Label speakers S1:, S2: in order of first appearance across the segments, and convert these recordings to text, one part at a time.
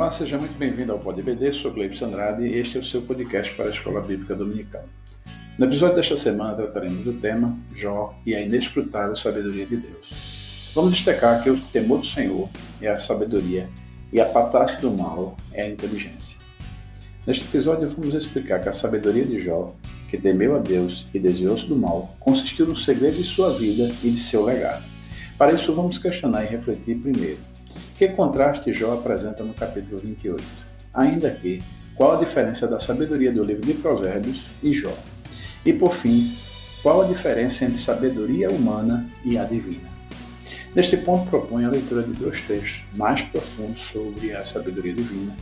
S1: Olá, seja muito bem-vindo ao PodBD, sou Gleibson Andrade e este é o seu podcast para a Escola Bíblica Dominical. No episódio desta semana trataremos do tema Jó e a inescrutável sabedoria de Deus. Vamos destacar que o temor do Senhor é a sabedoria e a patácia do mal é a inteligência. Neste episódio vamos explicar que a sabedoria de Jó, que temeu a Deus e desviou-se do mal, consistiu no segredo de sua vida e de seu legado. Para isso vamos questionar e refletir primeiro. Que contraste Jó apresenta no capítulo 28? Ainda que, qual a diferença da sabedoria do livro de Provérbios e Jó? E por fim, qual a diferença entre sabedoria humana e a divina? Neste ponto, proponho a leitura de dois textos mais profundos sobre a sabedoria divina.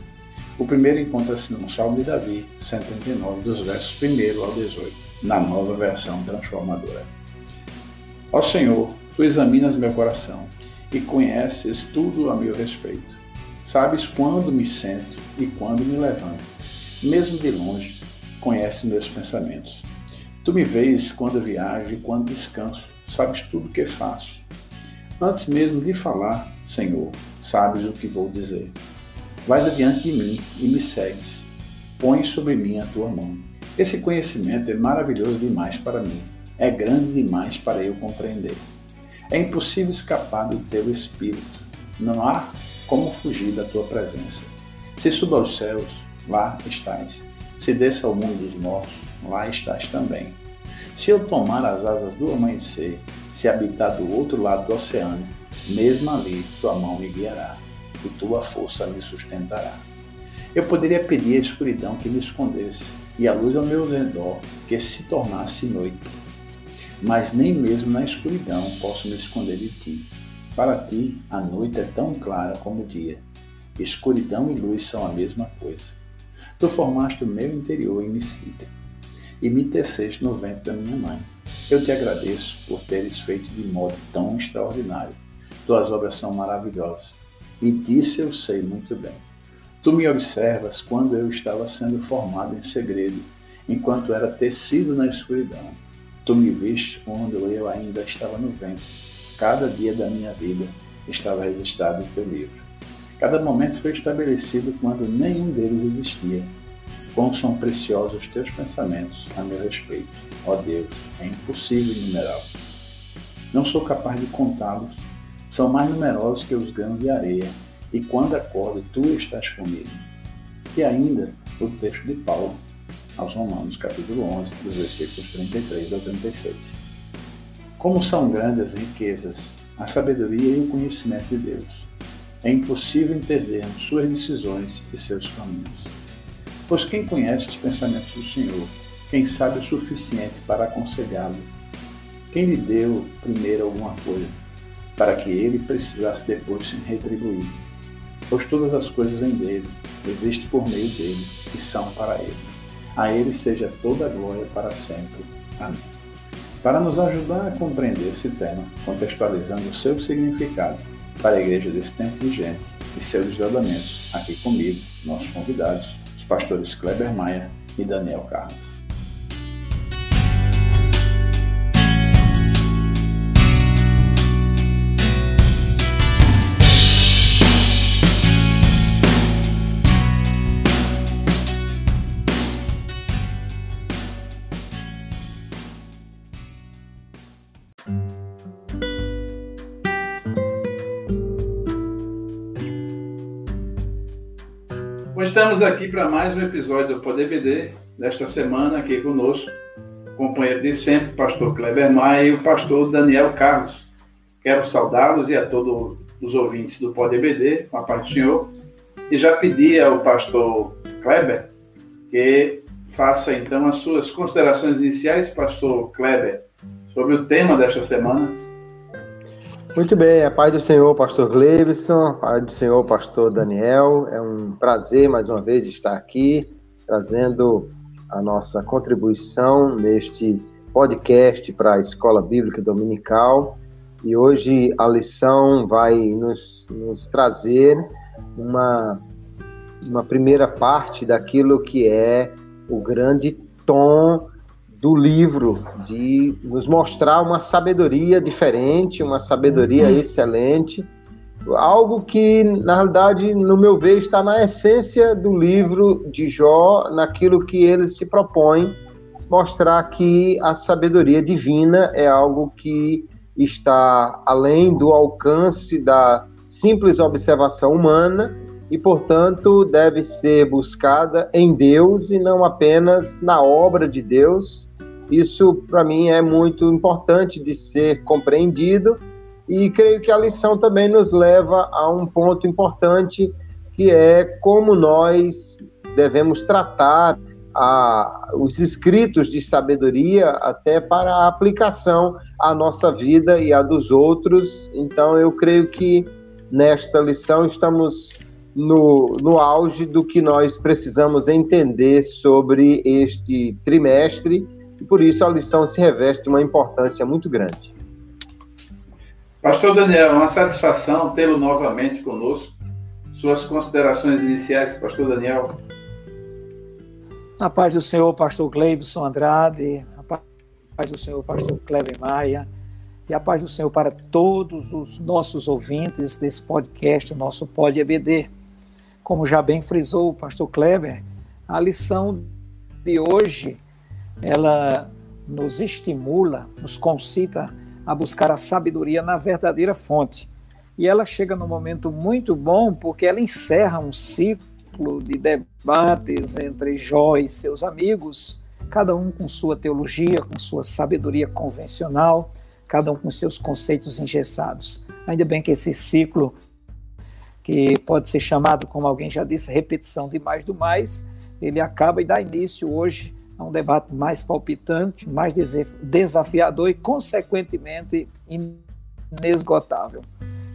S1: O primeiro encontra-se no Salmo de Davi, 139, dos versos 1 ao 18, na nova versão transformadora. Ó Senhor, tu examinas meu coração e conheces tudo a meu respeito. Sabes quando me sento e quando me levanto. Mesmo de longe, conheces meus pensamentos. Tu me vês quando viajo e quando descanso, sabes tudo o que faço. Antes mesmo de falar, Senhor, sabes o que vou dizer. Vais adiante de mim e me segues. Põe sobre mim a tua mão. Esse conhecimento é maravilhoso demais para mim. É grande demais para eu compreender. É impossível escapar do teu espírito. Não há como fugir da tua presença. Se suba aos céus, lá estás. Se desça ao mundo dos mortos, lá estás também. Se eu tomar as asas do amanhecer, se habitar do outro lado do oceano, mesmo ali tua mão me guiará e tua força me sustentará. Eu poderia pedir a escuridão que me escondesse e a luz ao meu redor que se tornasse noite. Mas nem mesmo na escuridão posso me esconder de ti. Para ti, a noite é tão clara como o dia. Escuridão e luz são a mesma coisa. Tu formaste o meu interior em Micita e me teceste no ventre da minha mãe. Eu te agradeço por teres feito de modo tão extraordinário. Tuas obras são maravilhosas, e disso eu sei muito bem. Tu me observas quando eu estava sendo formado em segredo, enquanto era tecido na escuridão. Tu me viste quando eu ainda estava no ventre. Cada dia da minha vida estava registrado em teu livro. Cada momento foi estabelecido quando nenhum deles existia Quão são preciosos os teus pensamentos a meu respeito. Ó Deus, é impossível enumerá-los. Não sou capaz de contá-los. São mais numerosos que os grãos de areia, e quando acordo, tu estás comigo. E ainda o texto de Paulo aos Romanos, capítulo 11, dos versículos 33 ao 36. Como são grandes as riquezas, a sabedoria e o conhecimento de Deus. É impossível entendermos suas decisões e seus caminhos. Pois quem conhece os pensamentos do Senhor? Quem sabe o suficiente para aconselhá-lo? Quem lhe deu primeiro alguma coisa, para que ele precisasse depois se retribuir? Pois todas as coisas vêm dele, existem por meio dele e são para ele. A ele seja toda a glória para sempre. Amém. Para nos ajudar a compreender esse tema, contextualizando o seu significado para a igreja desse tempo vigente e seus desdobramentos, aqui comigo, nossos convidados, pastores Kleber Maia e Daniel Carlos. Estamos aqui para mais um episódio do Poder BD, desta semana aqui conosco, companheiro de sempre, pastor Kleber Maia e o pastor Daniel Carlos. Quero saudá-los e a todos os ouvintes do Poder BD, com a paz do Senhor, e já pedi ao pastor Kleber que faça então as suas considerações iniciais, pastor Kleber, sobre o tema desta semana.
S2: Muito bem, a paz do Senhor, pastor Gleison, a paz do Senhor, pastor Daniel. É um prazer mais uma vez estar aqui trazendo a nossa contribuição neste podcast para a Escola Bíblica Dominical. E hoje a lição vai nos, nos trazer uma, uma primeira parte daquilo que é o grande tom do livro, de nos mostrar uma sabedoria diferente, uma sabedoria uhum. excelente, algo que, na realidade, no meu ver, está na essência do livro de Jó, naquilo que ele se propõe mostrar que a sabedoria divina é algo que está além do alcance da simples observação humana e, portanto, deve ser buscada em Deus e não apenas na obra de Deus. Isso, para mim, é muito importante de ser compreendido e creio que a lição também nos leva a um ponto importante que é como nós devemos tratar a, os escritos de sabedoria até para a aplicação à nossa vida e à dos outros. Então, eu creio que nesta lição estamos no, no auge do que nós precisamos entender sobre este trimestre e por isso a lição se reveste uma importância muito grande.
S1: Pastor Daniel, uma satisfação tê-lo novamente conosco. Suas considerações iniciais, Pastor Daniel.
S3: Na paz do Senhor, Pastor Gleibson Andrade, a paz do Senhor, Pastor Cleber Maia, e a paz do Senhor para todos os nossos ouvintes desse podcast, o nosso Pod EBD. Como já bem frisou o Pastor Kleber, a lição de hoje, ela nos estimula, nos concita a buscar a sabedoria na verdadeira fonte. E ela chega num momento muito bom porque ela encerra um ciclo de debates entre Jó e seus amigos, cada um com sua teologia, com sua sabedoria convencional, cada um com seus conceitos engessados. Ainda bem que esse ciclo, que pode ser chamado, como alguém já disse, repetição de mais do mais, ele acaba e dá início hoje a um debate mais palpitante, mais desafiador e, consequentemente, inesgotável.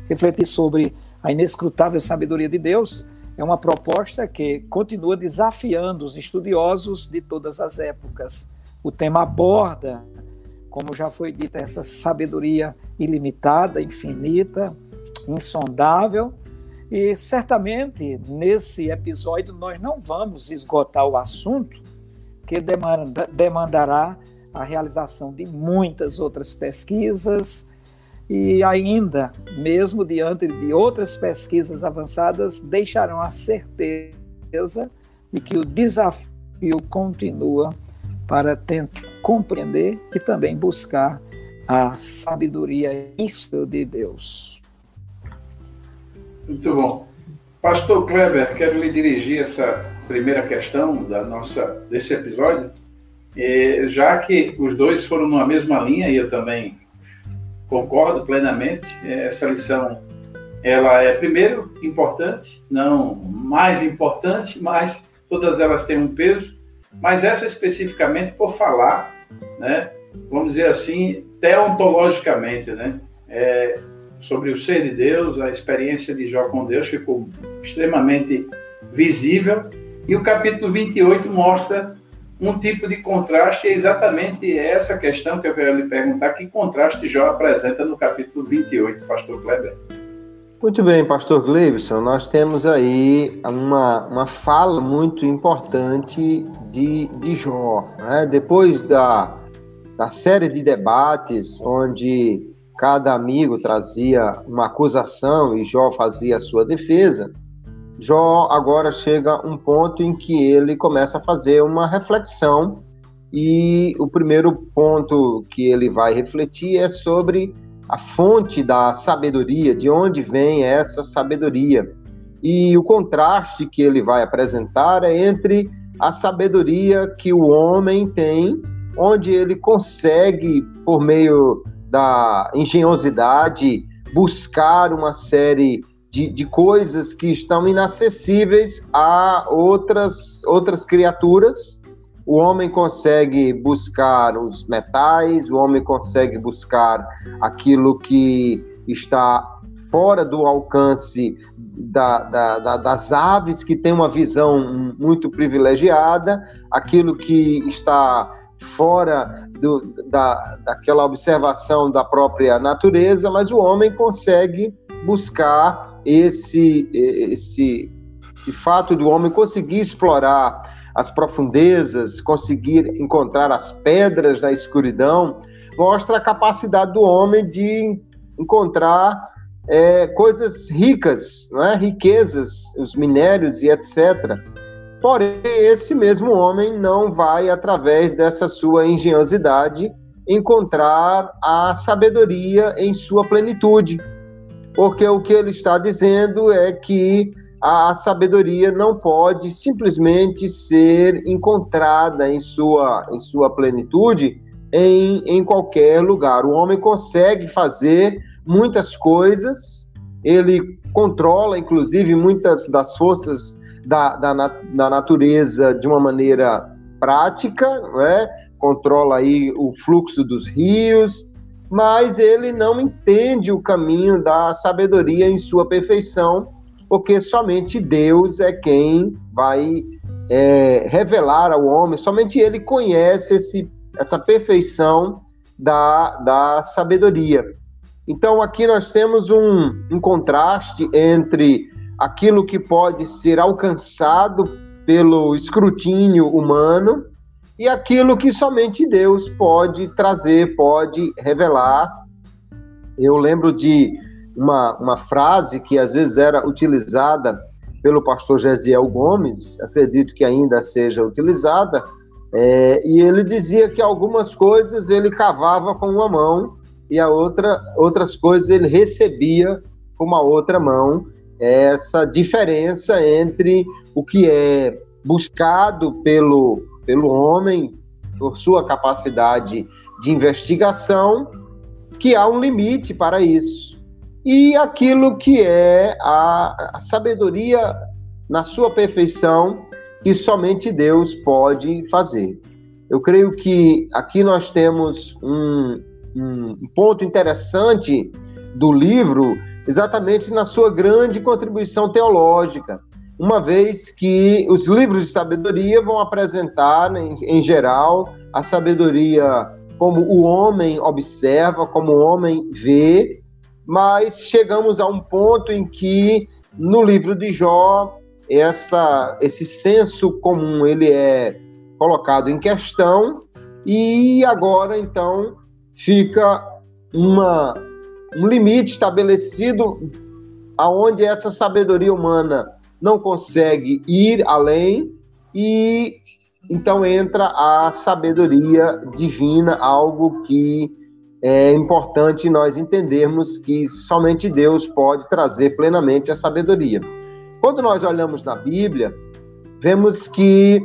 S3: Refletir sobre a inescrutável sabedoria de Deus é uma proposta que continua desafiando os estudiosos de todas as épocas. O tema aborda, como já foi dito, essa sabedoria ilimitada, infinita, insondável. E certamente nesse episódio nós não vamos esgotar o assunto, que demanda, demandará a realização de muitas outras pesquisas e ainda, mesmo diante de outras pesquisas avançadas, deixarão a certeza de que o desafio continua para tentar compreender e também buscar a sabedoria de Deus.
S1: Muito bom. Pastor Kleber, quero lhe dirigir essa primeira questão da nossa desse episódio, é, já que os dois foram numa mesma linha e eu também concordo plenamente, essa lição ela é primeiro importante, não mais importante, mas todas elas têm um peso, mas essa especificamente por falar, né, vamos dizer assim, teontologicamente, né, é, sobre o ser de Deus, a experiência de Jó com Deus ficou extremamente visível e o capítulo 28 mostra um tipo de contraste, é exatamente essa questão que eu quero lhe perguntar: que contraste Jó apresenta no capítulo 28, Pastor Kleber?
S2: Muito bem, Pastor Gleibson, nós temos aí uma, uma fala muito importante de, de Jó. Né? Depois da, da série de debates, onde cada amigo trazia uma acusação e Jó fazia a sua defesa, Jó agora chega um ponto em que ele começa a fazer uma reflexão e o primeiro ponto que ele vai refletir é sobre a fonte da sabedoria, de onde vem essa sabedoria. E o contraste que ele vai apresentar é entre a sabedoria que o homem tem, onde ele consegue, por meio da engenhosidade, buscar uma série de, de coisas que estão inacessíveis a outras, outras criaturas. O homem consegue buscar os metais, o homem consegue buscar aquilo que está fora do alcance da, da, da, das aves, que tem uma visão muito privilegiada, aquilo que está fora do, da, daquela observação da própria natureza, mas o homem consegue buscar esse, esse, esse fato do homem conseguir explorar as profundezas, conseguir encontrar as pedras na escuridão, mostra a capacidade do homem de encontrar é, coisas ricas, não é? riquezas, os minérios e etc. Porém, esse mesmo homem não vai, através dessa sua engenhosidade, encontrar a sabedoria em sua plenitude. Porque o que ele está dizendo é que a sabedoria não pode simplesmente ser encontrada em sua, em sua plenitude em, em qualquer lugar. O homem consegue fazer muitas coisas, ele controla, inclusive, muitas das forças da, da, da natureza de uma maneira prática, né? controla aí o fluxo dos rios, mas ele não entende o caminho da sabedoria em sua perfeição, porque somente Deus é quem vai é, revelar ao homem, somente ele conhece esse, essa perfeição da, da sabedoria. Então aqui nós temos um, um contraste entre aquilo que pode ser alcançado pelo escrutínio humano e aquilo que somente Deus pode trazer, pode revelar. Eu lembro de uma, uma frase que às vezes era utilizada pelo pastor Gesiel Gomes, acredito que ainda seja utilizada, é, e ele dizia que algumas coisas ele cavava com uma mão e a outra, outras coisas ele recebia com uma outra mão essa diferença entre o que é buscado pelo, pelo homem, por sua capacidade de investigação, que há um limite para isso, e aquilo que é a, a sabedoria na sua perfeição, que somente Deus pode fazer. Eu creio que aqui nós temos um, um ponto interessante do livro exatamente na sua grande contribuição teológica, uma vez que os livros de sabedoria vão apresentar, em, em geral, a sabedoria como o homem observa, como o homem vê, mas chegamos a um ponto em que no livro de Jó essa, esse senso comum ele é colocado em questão e agora então fica uma um limite estabelecido aonde essa sabedoria humana não consegue ir além e então entra a sabedoria divina, algo que é importante nós entendermos que somente Deus pode trazer plenamente a sabedoria. Quando nós olhamos na Bíblia, vemos que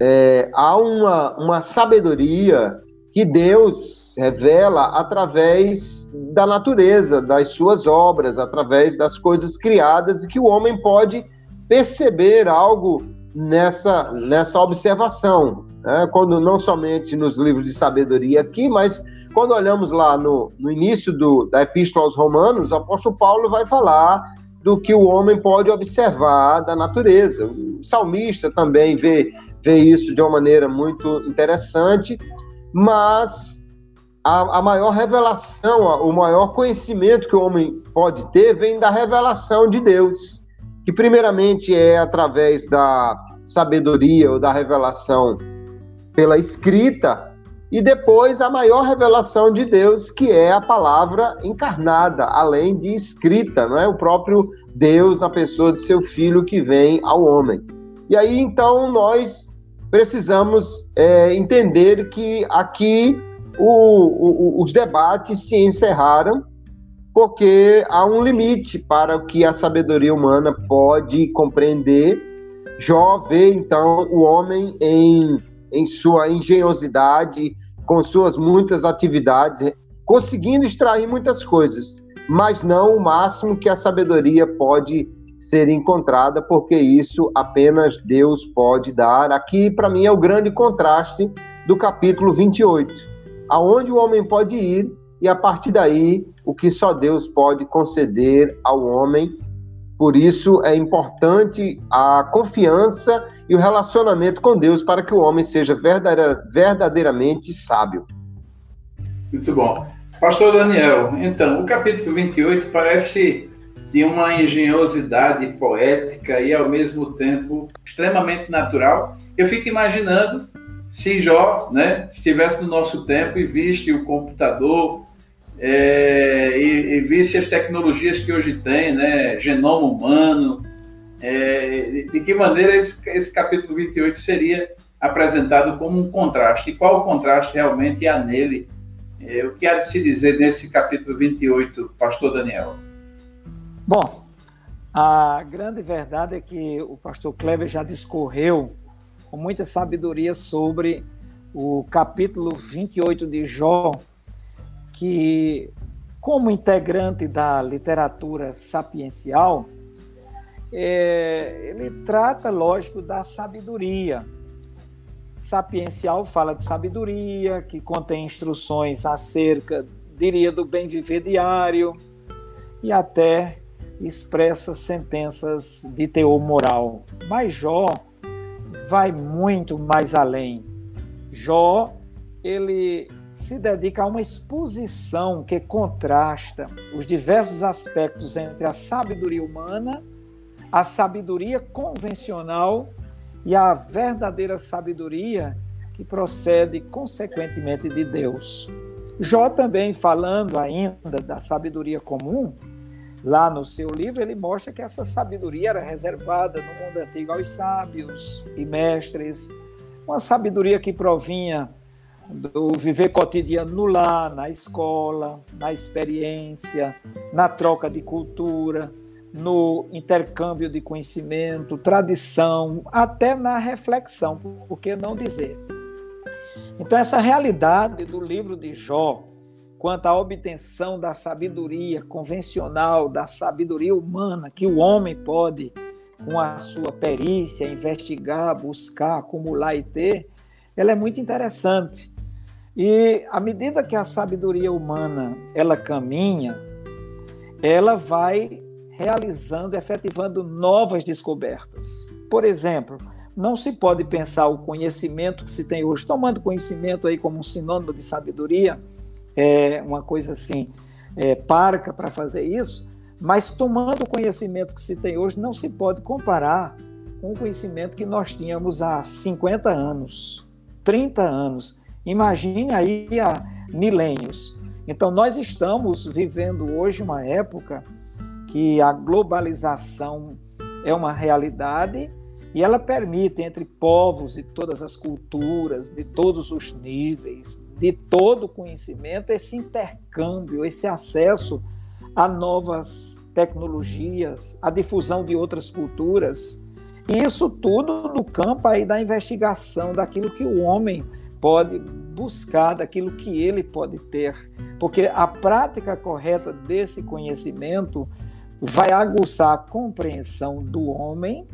S2: é, há uma, uma sabedoria que Deus revela através da natureza, das suas obras, através das coisas criadas, e que o homem pode perceber algo nessa, nessa observação. Né? Quando não somente nos livros de sabedoria aqui, mas quando olhamos lá no, no início do, da Epístola aos Romanos, o apóstolo Paulo vai falar do que o homem pode observar da natureza. O salmista também vê, vê isso de uma maneira muito interessante mas a, a, maior revelação, o maior conhecimento que o homem pode ter vem da revelação de Deus, que primeiramente é através da sabedoria ou da revelação pela escrita, e depois a maior revelação de Deus, que é a palavra encarnada, além de escrita, não é? O próprio Deus na pessoa de seu filho que vem ao homem. E aí então nós precisamos é, entender que aqui o, o, os debates se encerraram porque há um limite para o que a sabedoria humana pode compreender. Jó vê, então, o homem em, em sua engenhosidade, com suas muitas atividades, conseguindo extrair muitas coisas, mas não o máximo que a sabedoria pode ser encontrada, porque isso apenas Deus pode dar. Aqui, para mim, é o grande contraste do capítulo 28, aonde o homem pode ir e a partir daí o que só Deus pode conceder ao homem. Por isso é importante a confiança e o relacionamento com Deus para que o homem seja verdadeiramente sábio.
S1: Muito bom. Pastor Daniel, então, o capítulo 28 parece de uma engenhosidade poética e ao mesmo tempo extremamente natural. Eu fico imaginando se Jó né, estivesse no nosso tempo e visse o computador é, e, e visse as tecnologias que hoje tem, né, genoma humano, é, de que maneira esse, esse capítulo 28 seria apresentado como um contraste, e qual o contraste realmente há nele, é, o que há de se dizer nesse capítulo 28, pastor Daniel?
S3: Bom, a grande verdade é que o pastor Kleber já discorreu com muita sabedoria sobre o capítulo 28 de Jó, que, como integrante da literatura sapiencial, é, ele trata, lógico, da sabedoria. Sapiencial fala de sabedoria, que contém instruções acerca, diria, do bem viver diário e até expressa sentenças de teor moral. Mas Jó vai muito mais além. Jó, ele se dedica a uma exposição que contrasta os diversos aspectos entre a sabedoria humana, a sabedoria convencional e a verdadeira sabedoria que procede consequentemente de Deus. Jó também falando ainda da sabedoria comum, lá no seu livro, ele mostra que essa sabedoria era reservada no mundo antigo aos sábios e mestres, uma sabedoria que provinha do viver cotidiano no lar, na escola, na experiência, na troca de cultura, no intercâmbio de conhecimento, tradição, até na reflexão, por que não dizer? Então, essa realidade do livro de Jó, quanto à obtenção da sabedoria convencional, da sabedoria humana que o homem pode, com a sua perícia, investigar, buscar, acumular e ter, ela é muito interessante. E à medida que a sabedoria humana ela caminha, ela vai realizando, efetivando novas descobertas. Por exemplo, não se pode pensar o conhecimento que se tem hoje, tomando conhecimento aí como um sinônimo de sabedoria, é uma coisa assim, é, parca para fazer isso, mas tomando o conhecimento que se tem hoje, não se pode comparar com o conhecimento que nós tínhamos há 50 anos, 30 anos. Imagine aí há milênios. Então, nós estamos vivendo hoje uma época que a globalização é uma realidade e ela permite entre povos de todas as culturas, de todos os níveis, de todo o conhecimento, esse intercâmbio, esse acesso a novas tecnologias, a difusão de outras culturas. E isso tudo no campo aí da investigação daquilo que o homem pode buscar, daquilo que ele pode ter. Porque a prática correta desse conhecimento vai aguçar a compreensão do homem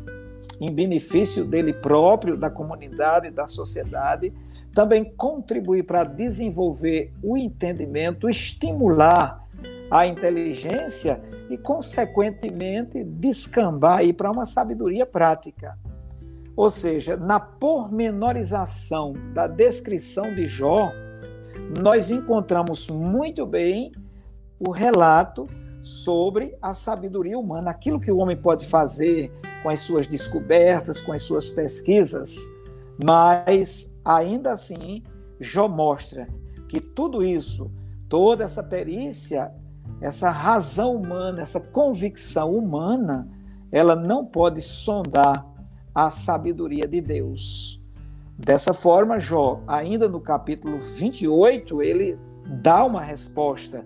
S3: em benefício dele próprio, da comunidade, da sociedade, também contribuir para desenvolver o entendimento, estimular a inteligência e, consequentemente, descambar para uma sabedoria prática. Ou seja, na pormenorização da descrição de Jó, nós encontramos muito bem o relato sobre a sabedoria humana, aquilo que o homem pode fazer com as suas descobertas, com as suas pesquisas, mas ainda assim Jó mostra que tudo isso, toda essa perícia, essa razão humana, essa convicção humana, ela não pode sondar a sabedoria de Deus. Dessa forma, Jó, ainda no capítulo 28, ele dá uma resposta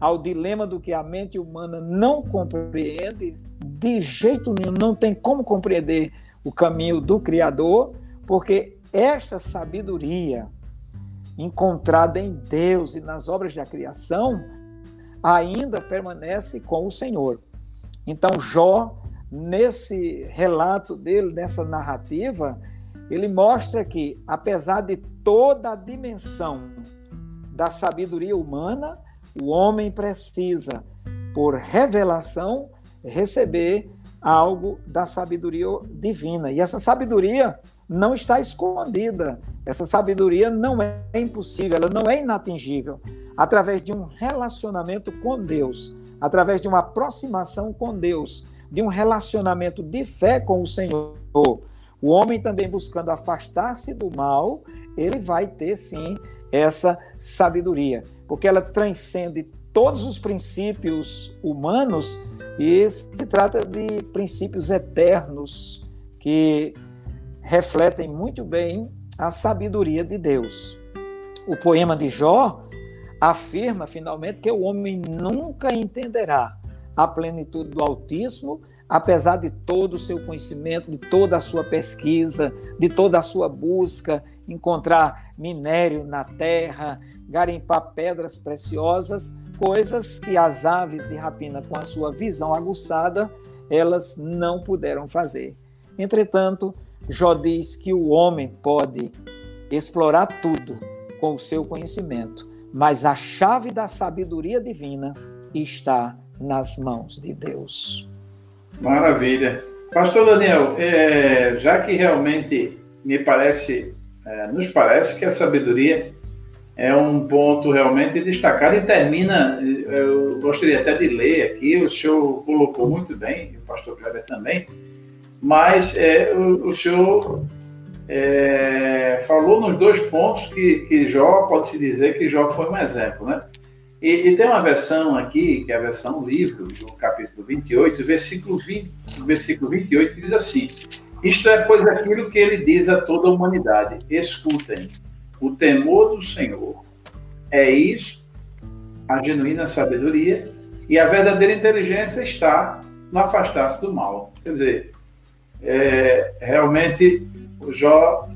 S3: ao dilema do que a mente humana não compreende, de jeito nenhum, não tem como compreender o caminho do Criador, porque esta sabedoria encontrada em Deus e nas obras da criação ainda permanece com o Senhor. Então, Jó, nesse relato dele, nessa narrativa, ele mostra que, apesar de toda a dimensão da sabedoria humana, o homem precisa, por revelação, receber algo da sabedoria divina. E essa sabedoria não está escondida. Essa sabedoria não é impossível, ela não é inatingível. Através de um relacionamento com Deus, através de uma aproximação com Deus, de um relacionamento de fé com o Senhor, o homem também buscando afastar-se do mal, ele vai ter sim essa sabedoria porque ela transcende todos os princípios humanos e se trata de princípios eternos que refletem muito bem a sabedoria de Deus. O poema de Jó afirma finalmente que o homem nunca entenderá a plenitude do Altíssimo, apesar de todo o seu conhecimento, de toda a sua pesquisa, de toda a sua busca, encontrar minério na terra, garimpar pedras preciosas, coisas que as aves de rapina, com a sua visão aguçada, elas não puderam fazer. Entretanto, Jó diz que o homem pode explorar tudo com o seu conhecimento, mas a chave da sabedoria divina está nas mãos de Deus.
S1: Maravilha. Pastor Daniel, é, já que realmente me parece, é, nos parece que a sabedoria é um ponto realmente destacado e termina, eu gostaria até de ler aqui, o senhor colocou muito bem, o pastor Kleber também, mas é, o, o senhor é, falou nos dois pontos que, que Jó, pode-se dizer que Jó foi um exemplo, né? E, e, tem uma versão aqui, que é a versão livro, do capítulo 28, versículo, 20, versículo 28, que diz assim, isto é, pois, aquilo que ele diz a toda a humanidade, escutem, o temor do Senhor é isso, a genuína sabedoria, e a verdadeira inteligência está no afastar-se do mal. Quer dizer, é, realmente o Jó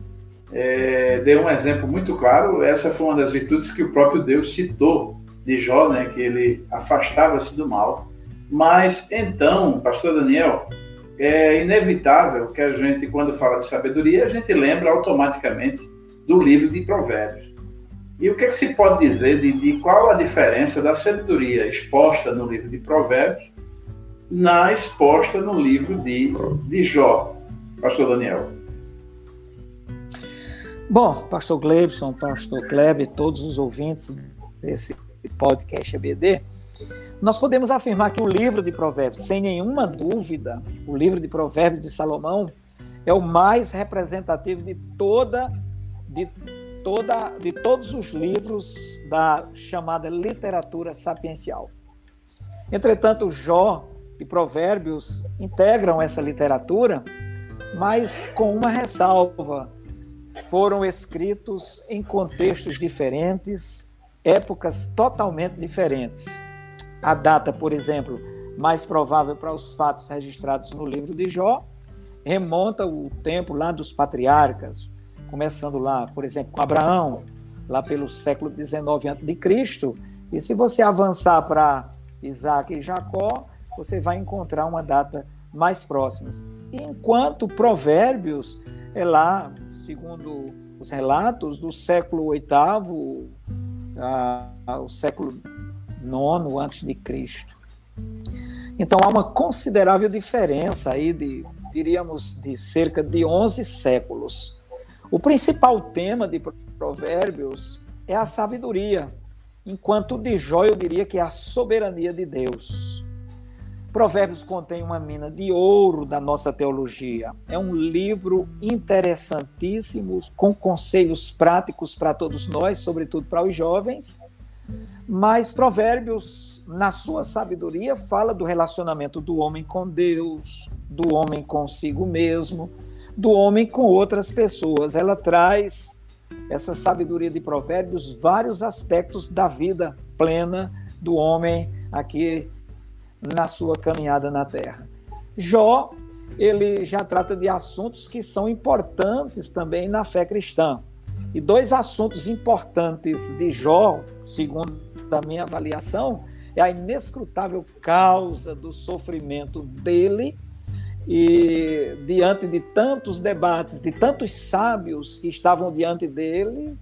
S1: é, deu um exemplo muito claro. Essa foi uma das virtudes que o próprio Deus citou de Jó, né, que ele afastava-se do mal. Mas então, Pastor Daniel, é inevitável que a gente, quando fala de sabedoria, a gente lembra automaticamente do livro de Provérbios. E o que, é que se pode dizer de, de, qual a diferença da sabedoria exposta no livro de Provérbios na exposta no livro de, de Jó, Pastor Daniel?
S3: Bom, Pastor Glebson, Pastor Kleber, todos os ouvintes desse podcast ABD, nós podemos afirmar que o livro de Provérbios, sem nenhuma dúvida, o livro de Provérbios de Salomão é o mais representativo de toda de, toda, de todos os livros da chamada literatura sapiencial. Entretanto, Jó e Provérbios integram essa literatura, mas com uma ressalva. Foram escritos em contextos diferentes, épocas totalmente diferentes. A data, por exemplo, mais provável para os fatos registrados no livro de Jó remonta o tempo lá dos patriarcas, começando lá, por exemplo, com Abraão, lá pelo século XIX a.C. E se você avançar para Isaac e Jacó, você vai encontrar uma data mais próxima. Enquanto Provérbios é lá, segundo os relatos, do século VIII ao século IX antes de Cristo. Então há uma considerável diferença aí de, diríamos, de cerca de 11 séculos o principal tema de Provérbios é a sabedoria, enquanto de Jó eu diria que é a soberania de Deus. Provérbios contém uma mina de ouro da nossa teologia. É um livro interessantíssimo, com conselhos práticos para todos nós, sobretudo para os jovens. Mas Provérbios, na sua sabedoria, fala do relacionamento do homem com Deus, do homem consigo mesmo, do homem com outras pessoas. Ela traz essa sabedoria de provérbios vários aspectos da vida plena do homem aqui na sua caminhada na terra. Jó, ele já trata de assuntos que são importantes também na fé cristã. E dois assuntos importantes de Jó, segundo a minha avaliação, é a inescrutável causa do sofrimento dele e diante de tantos debates, de tantos sábios que estavam diante dele,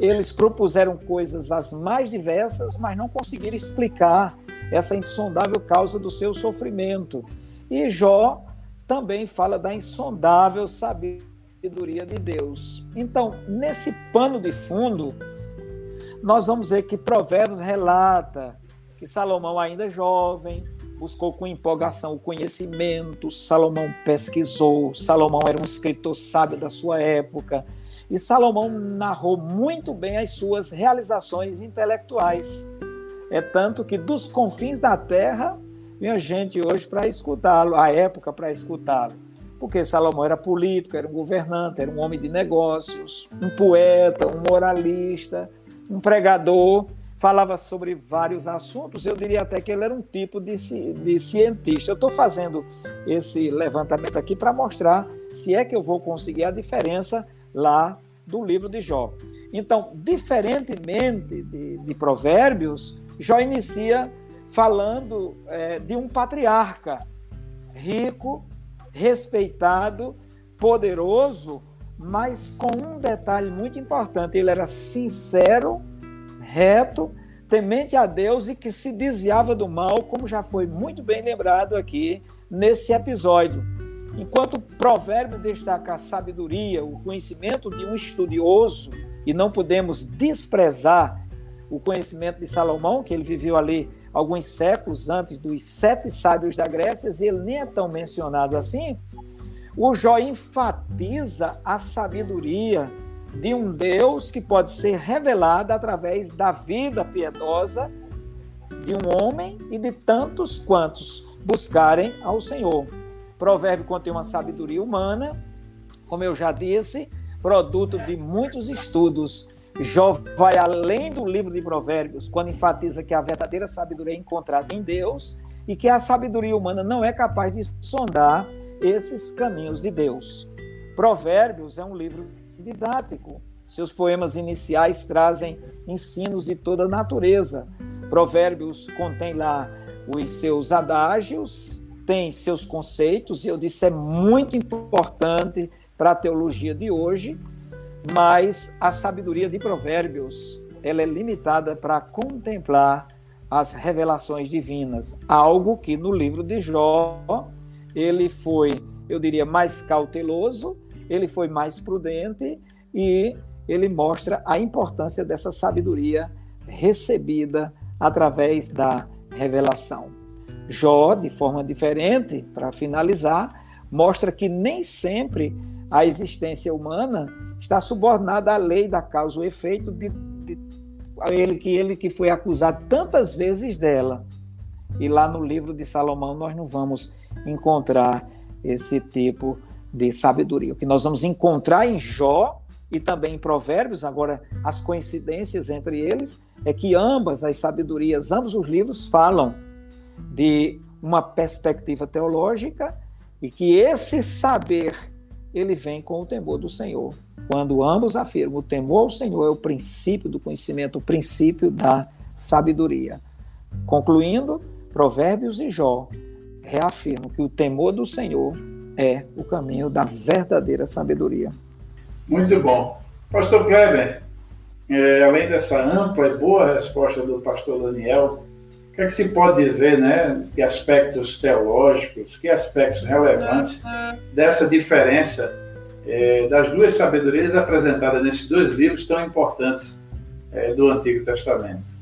S3: eles propuseram coisas as mais diversas, mas não conseguiram explicar essa insondável causa do seu sofrimento. E Jó também fala da insondável sabedoria de Deus. Então, nesse pano de fundo, nós vamos ver que Provérbios relata que Salomão, ainda jovem, buscou com empolgação o conhecimento, Salomão pesquisou, Salomão era um escritor sábio da sua época, E Salomão narrou muito bem as suas realizações intelectuais. É tanto que dos confins da terra vinha gente hoje para escutá-lo, a época para escutá-lo. Porque Salomão era político, era um governante, era um homem de negócios, um poeta, um moralista, um pregador, falava sobre vários assuntos. Eu diria até que ele era um tipo de, de cientista. Eu estou fazendo esse levantamento aqui para mostrar se é que eu vou conseguir a diferença lá do livro de Jó. Então, diferentemente de, de Provérbios, Jó inicia falando é, de um patriarca rico, respeitado, poderoso, mas com um detalhe muito importante: ele era sincero, reto, temente a Deus e que se desviava do mal, como já foi muito bem lembrado aqui nesse episódio. Enquanto o provérbio destaca a sabedoria, o conhecimento de um estudioso, e não podemos desprezar o conhecimento de Salomão, que ele viveu ali alguns séculos antes dos sete sábios da Grécia, e ele nem é tão mencionado assim, o Jó enfatiza a sabedoria de um Deus que pode ser revelada através da vida piedosa de um homem e de tantos quantos buscarem ao Senhor. Provérbio contém uma sabedoria humana, como eu já disse, produto de muitos estudos. Jó vai além do livro de Provérbios, quando enfatiza que a verdadeira sabedoria é encontrada em Deus e que a sabedoria humana não é capaz de sondar esses caminhos de Deus. Provérbios é um livro didático. Seus poemas iniciais trazem ensinos de toda a natureza. Provérbios contém lá os seus adágios, tem seus conceitos, e eu disse é muito importante para a teologia de hoje, mas a sabedoria de Provérbios ela é limitada para contemplar as revelações divinas, algo que no livro de Jó ele foi, eu diria, mais cauteloso, ele foi mais prudente e ele mostra a importância dessa sabedoria recebida através da revelação. Jó, de forma diferente, para finalizar, mostra que nem sempre a existência humana está subordinada à lei da causa efeito de, de ele que ele que foi acusado tantas vezes dela. E lá no livro de Salomão nós não vamos encontrar esse tipo de sabedoria. O que nós vamos encontrar em Jó e também em Provérbios, agora as coincidências entre eles é que ambas as sabedorias, ambos os livros falam de uma perspectiva teológica e que esse saber ele vem com o temor do Senhor. Quando ambos afirmam o temor ao Senhor é o princípio do conhecimento, o princípio da sabedoria. Concluindo, Provérbios e Jó reafirmam que o temor do Senhor é o caminho da verdadeira sabedoria.
S1: Muito bom. Pastor Kleber, é, além dessa ampla e boa resposta do pastor Daniel, que, é que se pode dizer, né, de aspectos teológicos, que aspectos relevantes dessa diferença é, das duas sabedorias apresentadas nesses dois livros tão importantes é, do Antigo Testamento?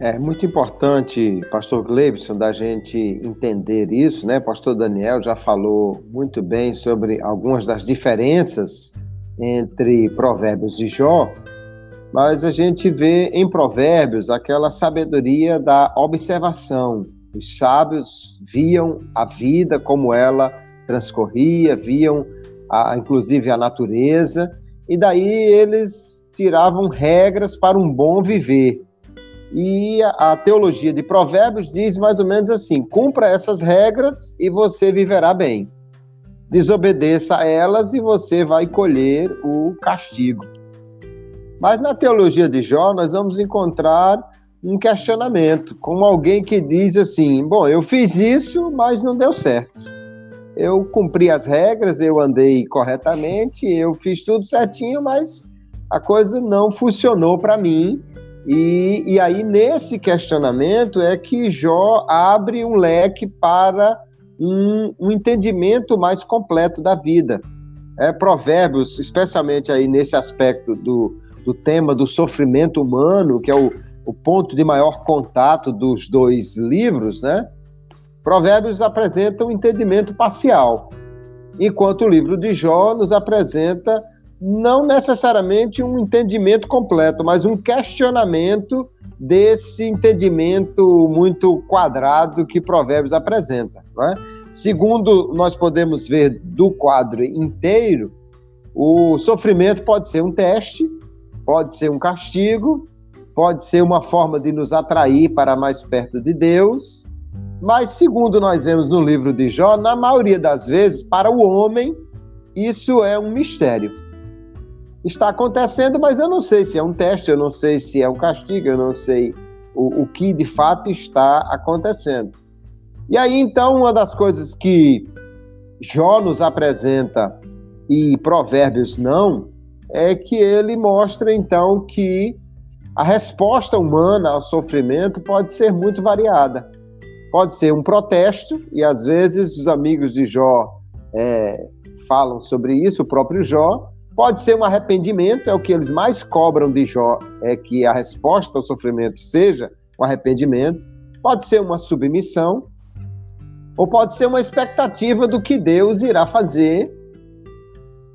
S2: É muito importante, pastor Glebson, da gente entender isso, né? Pastor Daniel já falou muito bem sobre algumas das diferenças entre Provérbios e Jó, mas a gente vê em Provérbios aquela sabedoria da observação. Os sábios viam a vida como ela transcorria, viam a, inclusive a natureza, e daí eles tiravam regras para um bom viver. E a, a teologia de Provérbios diz mais ou menos assim: cumpra essas regras e você viverá bem. Desobedeça a elas e você vai colher o castigo. Mas na teologia de Jó, nós vamos encontrar um questionamento, como alguém que diz assim: bom, eu fiz isso, mas não deu certo. Eu cumpri as regras, eu andei corretamente, eu fiz tudo certinho, mas a coisa não funcionou para mim. E, e aí, nesse questionamento, é que Jó abre um leque para um, um entendimento mais completo da vida. É, provérbios, especialmente aí nesse aspecto do, do tema do sofrimento humano, que é o, o ponto de maior contato dos dois livros, né? Provérbios apresenta um entendimento parcial, enquanto o livro de Jó nos apresenta não necessariamente um entendimento completo, mas um questionamento desse entendimento muito quadrado que Provérbios apresenta. É? Segundo nós podemos ver do quadro inteiro, o sofrimento pode ser um teste, pode ser um castigo, pode ser uma forma de nos atrair para mais perto de Deus, mas segundo nós vemos no livro de Jó, na maioria das vezes, para o homem, isso é um mistério está acontecendo, mas eu não sei se é um teste, eu não sei se é um castigo, eu não sei o, o que de fato está acontecendo. E aí, então, uma das coisas que Jó nos apresenta e Provérbios não, é que ele mostra, então, que a resposta humana ao sofrimento pode ser muito variada. Pode ser um protesto, e às vezes os amigos de Jó é, falam sobre isso, o próprio Jó, Pode ser um arrependimento, é o que eles mais cobram de Jó, é que a resposta ao sofrimento seja um arrependimento. Pode ser uma submissão, ou pode ser uma expectativa do que Deus irá fazer,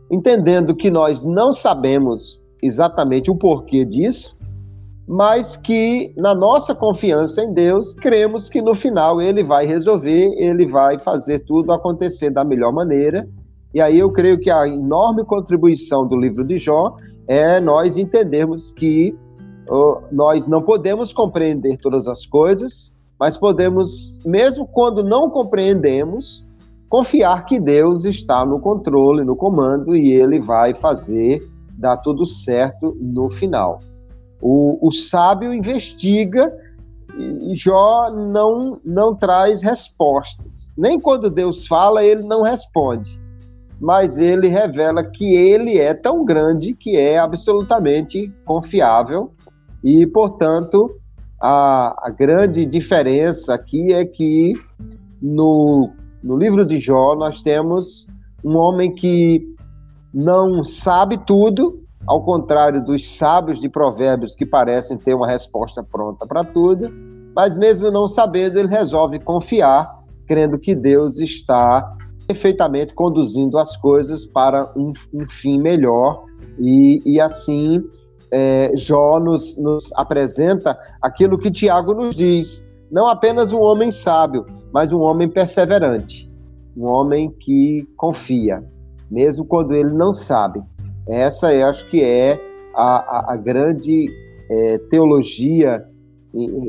S2: entendendo que nós não sabemos exatamente o porquê disso, mas que na nossa confiança em Deus, cremos que no final ele vai resolver, ele vai fazer tudo acontecer da melhor maneira. E aí eu creio que a enorme contribuição do livro de Jó é nós entendermos que uh, nós não podemos compreender todas as coisas, mas podemos, mesmo quando não compreendemos, confiar que Deus está no controle, no comando e ele vai fazer dar tudo certo no final. O, o sábio investiga e Jó não, não traz respostas. Nem quando Deus fala, ele não responde mas ele revela que ele é tão grande que é absolutamente confiável e, portanto, a, a grande diferença aqui é que no, no livro de Jó nós temos um homem que não sabe tudo, ao contrário dos sábios de provérbios que parecem ter uma resposta pronta para tudo, mas mesmo não sabendo, ele resolve confiar, crendo que Deus está perfeitamente conduzindo as coisas para um, um fim melhor. E, e assim é, Jó nos, nos apresenta aquilo que Tiago nos diz, não apenas um homem sábio, mas um homem perseverante, um homem que confia, mesmo quando ele não sabe. Essa eu acho que é a, a, a grande é, teologia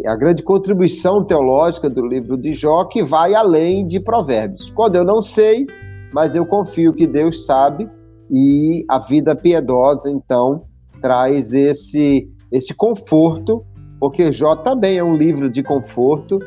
S2: a grande contribuição teológica do livro de Jó, que vai além de provérbios. Quando eu não sei, mas eu confio que Deus sabe, e a vida piedosa, então, traz esse, esse conforto, porque Jó também é um livro de conforto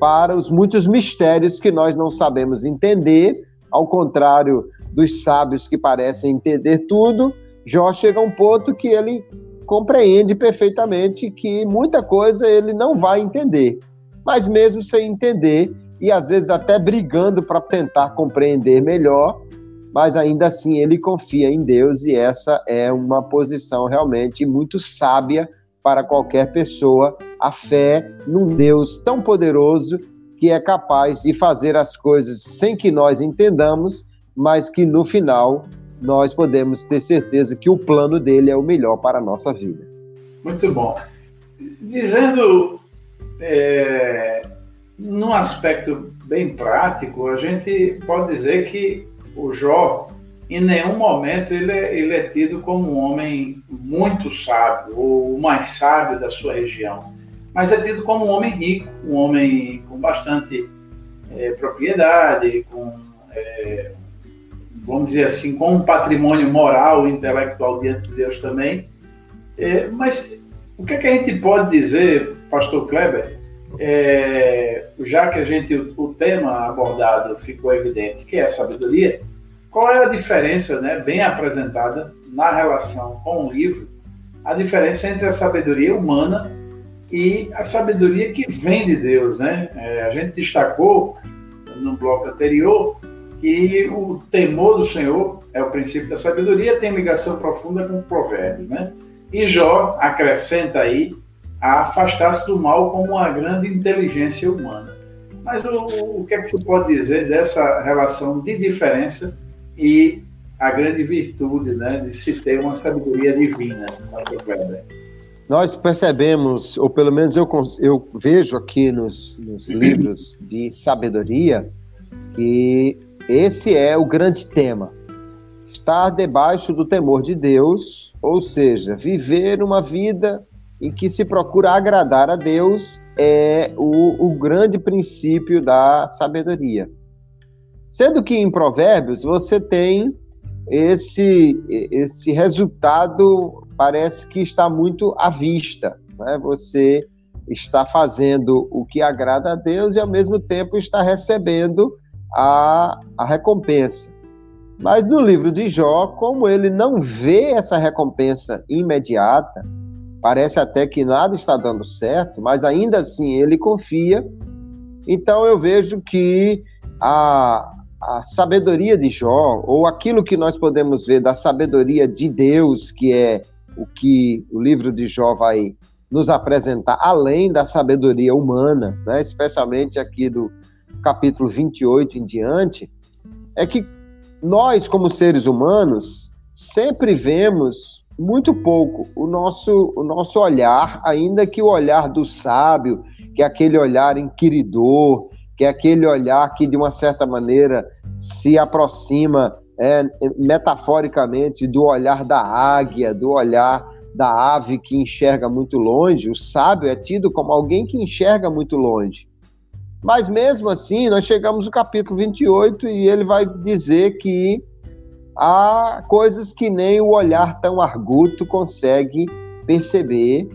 S2: para os muitos mistérios que nós não sabemos entender, ao contrário dos sábios que parecem entender tudo, Jó chega a um ponto que ele compreende perfeitamente que muita coisa ele não vai entender. Mas mesmo sem entender, e às vezes até brigando para tentar compreender melhor, mas ainda assim ele confia em Deus e essa é uma posição realmente muito sábia para qualquer pessoa, a fé num Deus tão poderoso que é capaz de fazer as coisas sem que nós entendamos, mas que no final nós podemos ter certeza que o plano dele é o melhor para a nossa vida.
S1: Muito bom. Dizendo é, num aspecto bem prático, a gente pode dizer que o Jó, em nenhum momento, ele é, ele é tido como um homem muito sábio, ou o mais sábio da sua região, mas é tido como um homem rico, um homem com bastante é, propriedade, com é, vamos dizer assim, com um patrimônio moral e intelectual diante de Deus também. É, mas o que, é que a gente pode dizer, pastor Kleber, é, já que a gente o, tema abordado ficou evidente, que é a sabedoria, qual é a diferença, né, bem apresentada na relação com o livro, a diferença entre a sabedoria humana e a sabedoria que vem de Deus, né? É, a gente destacou no bloco anterior que o temor do Senhor é o princípio da sabedoria, tem ligação profunda com provérbios, né? E Jó acrescenta aí a afastar-se do mal como uma grande inteligência humana. Mas o, o que é que você pode dizer dessa relação de diferença e a grande virtude né, de se ter uma sabedoria divina.
S2: Nós percebemos, ou pelo menos eu, eu vejo aqui nos, nos livros de sabedoria, que esse é o grande tema. Estar debaixo do temor de Deus, ou seja, viver uma vida em que se procura agradar a Deus, é o, o grande princípio da sabedoria. Sendo que em Provérbios você tem esse, esse resultado parece que está muito à vista. Né? Você está fazendo o que agrada a Deus e, ao mesmo tempo, está recebendo a, a recompensa. Mas no livro de Jó, como ele não vê essa recompensa imediata, parece até que nada está dando certo, mas ainda assim ele confia. Então eu vejo que a, a sabedoria de Jó, ou aquilo que nós podemos ver da sabedoria de Deus, que é o que o livro de Jó vai nos apresentar, além da sabedoria humana, né, especialmente aqui do capítulo 28 em diante, é que nós, como seres humanos, sempre vemos muito pouco o nosso, o nosso olhar, ainda que o olhar do sábio, que é aquele olhar inquiridor, que é aquele olhar que, de uma certa maneira, se aproxima é, metaforicamente do olhar da águia, do olhar da ave que enxerga muito longe. O sábio é tido como alguém que enxerga muito longe. Mas mesmo assim, nós chegamos no capítulo 28 e ele vai dizer que há coisas que nem o olhar tão arguto consegue perceber,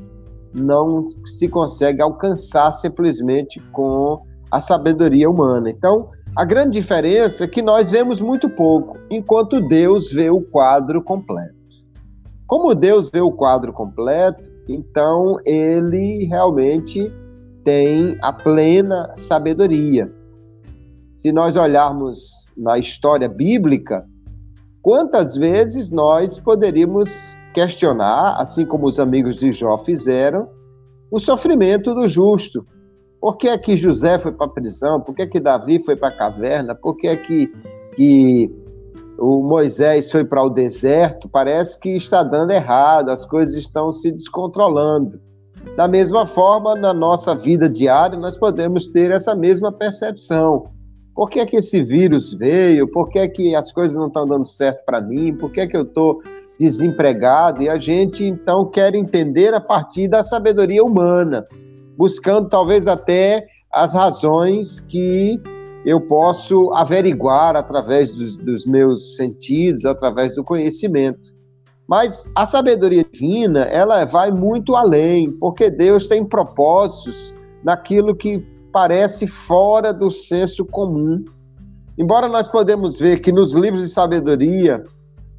S2: não se consegue alcançar simplesmente com a sabedoria humana. Então, a grande diferença é que nós vemos muito pouco, enquanto Deus vê o quadro completo. Como Deus vê o quadro completo, então ele realmente tem a plena sabedoria. Se nós olharmos na história bíblica, quantas vezes nós poderíamos questionar, assim como os amigos de Jó fizeram, o sofrimento do justo, por que é que José foi para a prisão? Por que é que Davi foi para a caverna? Por que é que, que o Moisés foi para o deserto? Parece que está dando errado, as coisas estão se descontrolando. Da mesma forma, na nossa vida diária, nós podemos ter essa mesma percepção. Por que é que esse vírus veio? Por que é que as coisas não estão dando certo para mim? Por que é que eu estou desempregado? E a gente, então, quer entender a partir da sabedoria humana buscando talvez até as razões que eu posso averiguar através dos, dos meus sentidos, através do conhecimento. Mas a sabedoria divina, ela vai muito além, porque Deus tem propósitos naquilo que parece fora do senso comum. Embora nós podemos ver que nos livros de sabedoria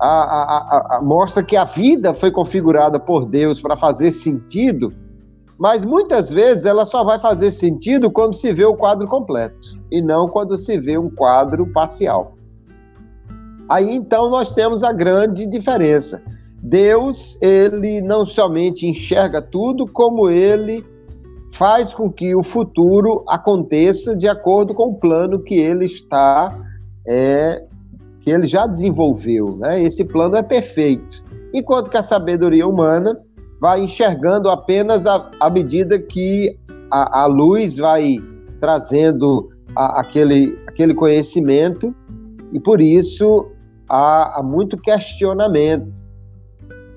S2: a, a, a, mostra que a vida foi configurada por Deus para fazer sentido, mas muitas vezes ela só vai fazer sentido quando se vê o quadro completo e não quando se vê um quadro parcial. Aí então nós temos a grande diferença. Deus, ele não somente enxerga tudo, como ele faz com que o futuro aconteça de acordo com o plano que ele está, é, que ele já desenvolveu. Né? Esse plano é perfeito. Enquanto que a sabedoria humana vai enxergando apenas à medida que a, a, luz vai trazendo a, aquele, aquele conhecimento, e por isso há, há muito questionamento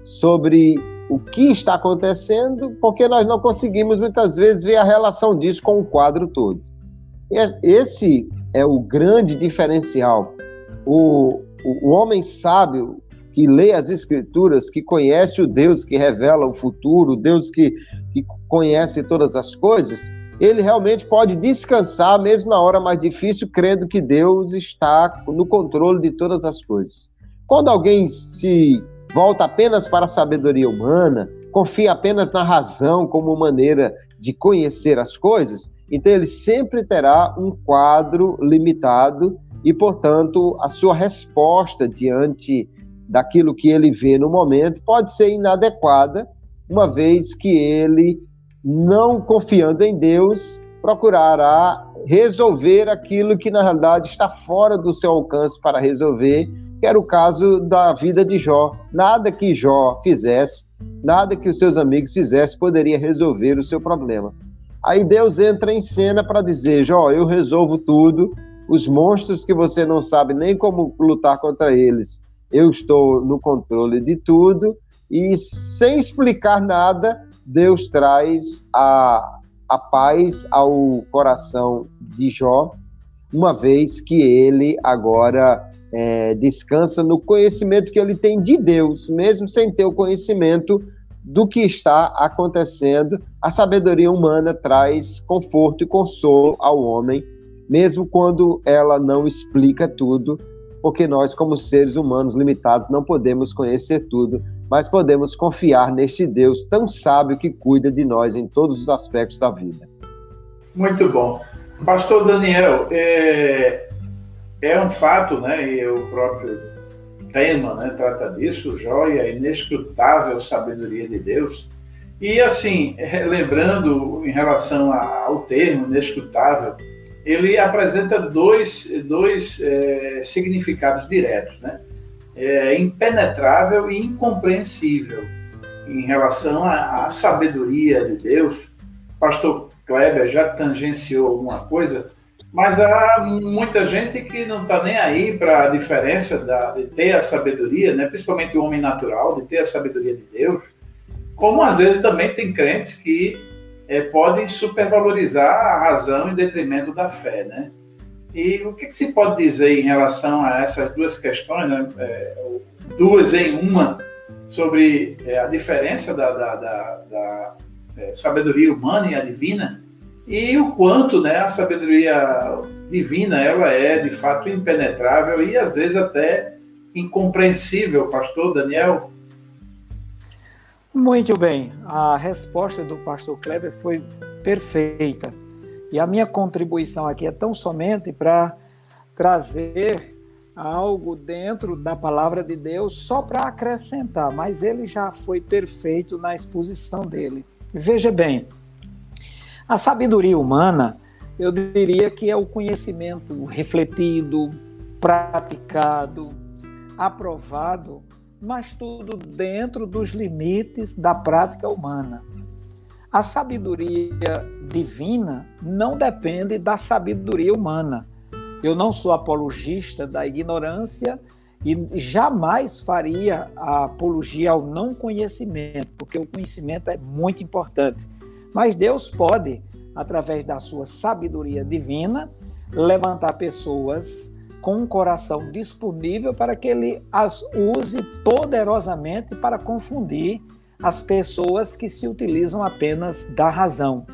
S2: sobre o que está acontecendo, porque nós não conseguimos muitas vezes ver a relação disso com o quadro todo. É, esse é o grande diferencial. O, o homem sábio, que lê as Escrituras, que conhece o Deus que revela o futuro, o Deus que, que conhece todas as coisas, ele realmente pode descansar, mesmo na hora mais difícil, crendo que Deus está no controle de todas as coisas. Quando alguém se volta apenas para a sabedoria humana, confia apenas na razão como maneira de conhecer as coisas, então ele sempre terá um quadro limitado e, portanto, a sua resposta diante daquilo que ele vê no momento pode ser inadequada, uma vez que ele, não confiando em Deus, procurará resolver aquilo que na realidade está fora do seu alcance para resolver, que era o caso da vida de Jó. Nada que Jó fizesse, nada que os seus amigos fizessem poderia resolver o seu problema. Aí Deus entra em cena para dizer: Jó, eu resolvo tudo, os monstros que você não sabe nem como lutar contra eles, eu estou no controle de tudo, e sem explicar nada, Deus traz a, a paz ao coração de Jó, uma vez que ele agora é, descansa no conhecimento que ele tem de Deus, mesmo sem ter o conhecimento do que está acontecendo. A sabedoria humana traz conforto e consolo ao homem, mesmo quando ela não explica tudo, porque nós, como seres humanos limitados, não podemos conhecer tudo, mas podemos confiar neste Deus tão sábio que cuida de nós em todos os aspectos da vida.
S1: Muito bom. Pastor Daniel, é, é um fato, né, e o próprio tema né, trata disso, joia, inescrutável sabedoria de Deus. E assim, lembrando em relação ao termo inescrutável, ele apresenta dois, dois é, significados diretos, né? É, impenetrável e incompreensível em relação à, à sabedoria de Deus. Pastor Kleber já tangenciou alguma coisa, mas há muita gente que não está nem aí para a diferença da, de ter a sabedoria, né? principalmente o homem natural, de ter a sabedoria de Deus, como às vezes também tem crentes que é, podem supervalorizar a razão em detrimento da fé. Né? E o que, que se pode dizer em relação a essas duas questões, né? é, duas em uma, sobre é, a diferença da, da, da, da é, sabedoria humana e a divina? e o quanto né, a sabedoria divina ela é de fato impenetrável e às vezes até incompreensível, pastor Daniel.
S3: Muito bem, a resposta do pastor Kleber foi perfeita. E a minha contribuição aqui é tão somente para trazer algo dentro da palavra de Deus só para acrescentar, mas ele já foi perfeito na exposição dele. Veja bem, a sabedoria humana, eu diria que é o conhecimento refletido, praticado, aprovado, mas tudo dentro dos limites da prática humana. A sabedoria divina não depende da sabedoria humana. Eu não sou apologista da ignorância e jamais faria a apologia ao não conhecimento, porque o conhecimento é muito importante. Mas Deus pode, através da sua sabedoria divina, levantar pessoas com um coração disponível para que ele as use poderosamente para confundir as pessoas que se utilizam apenas da razão.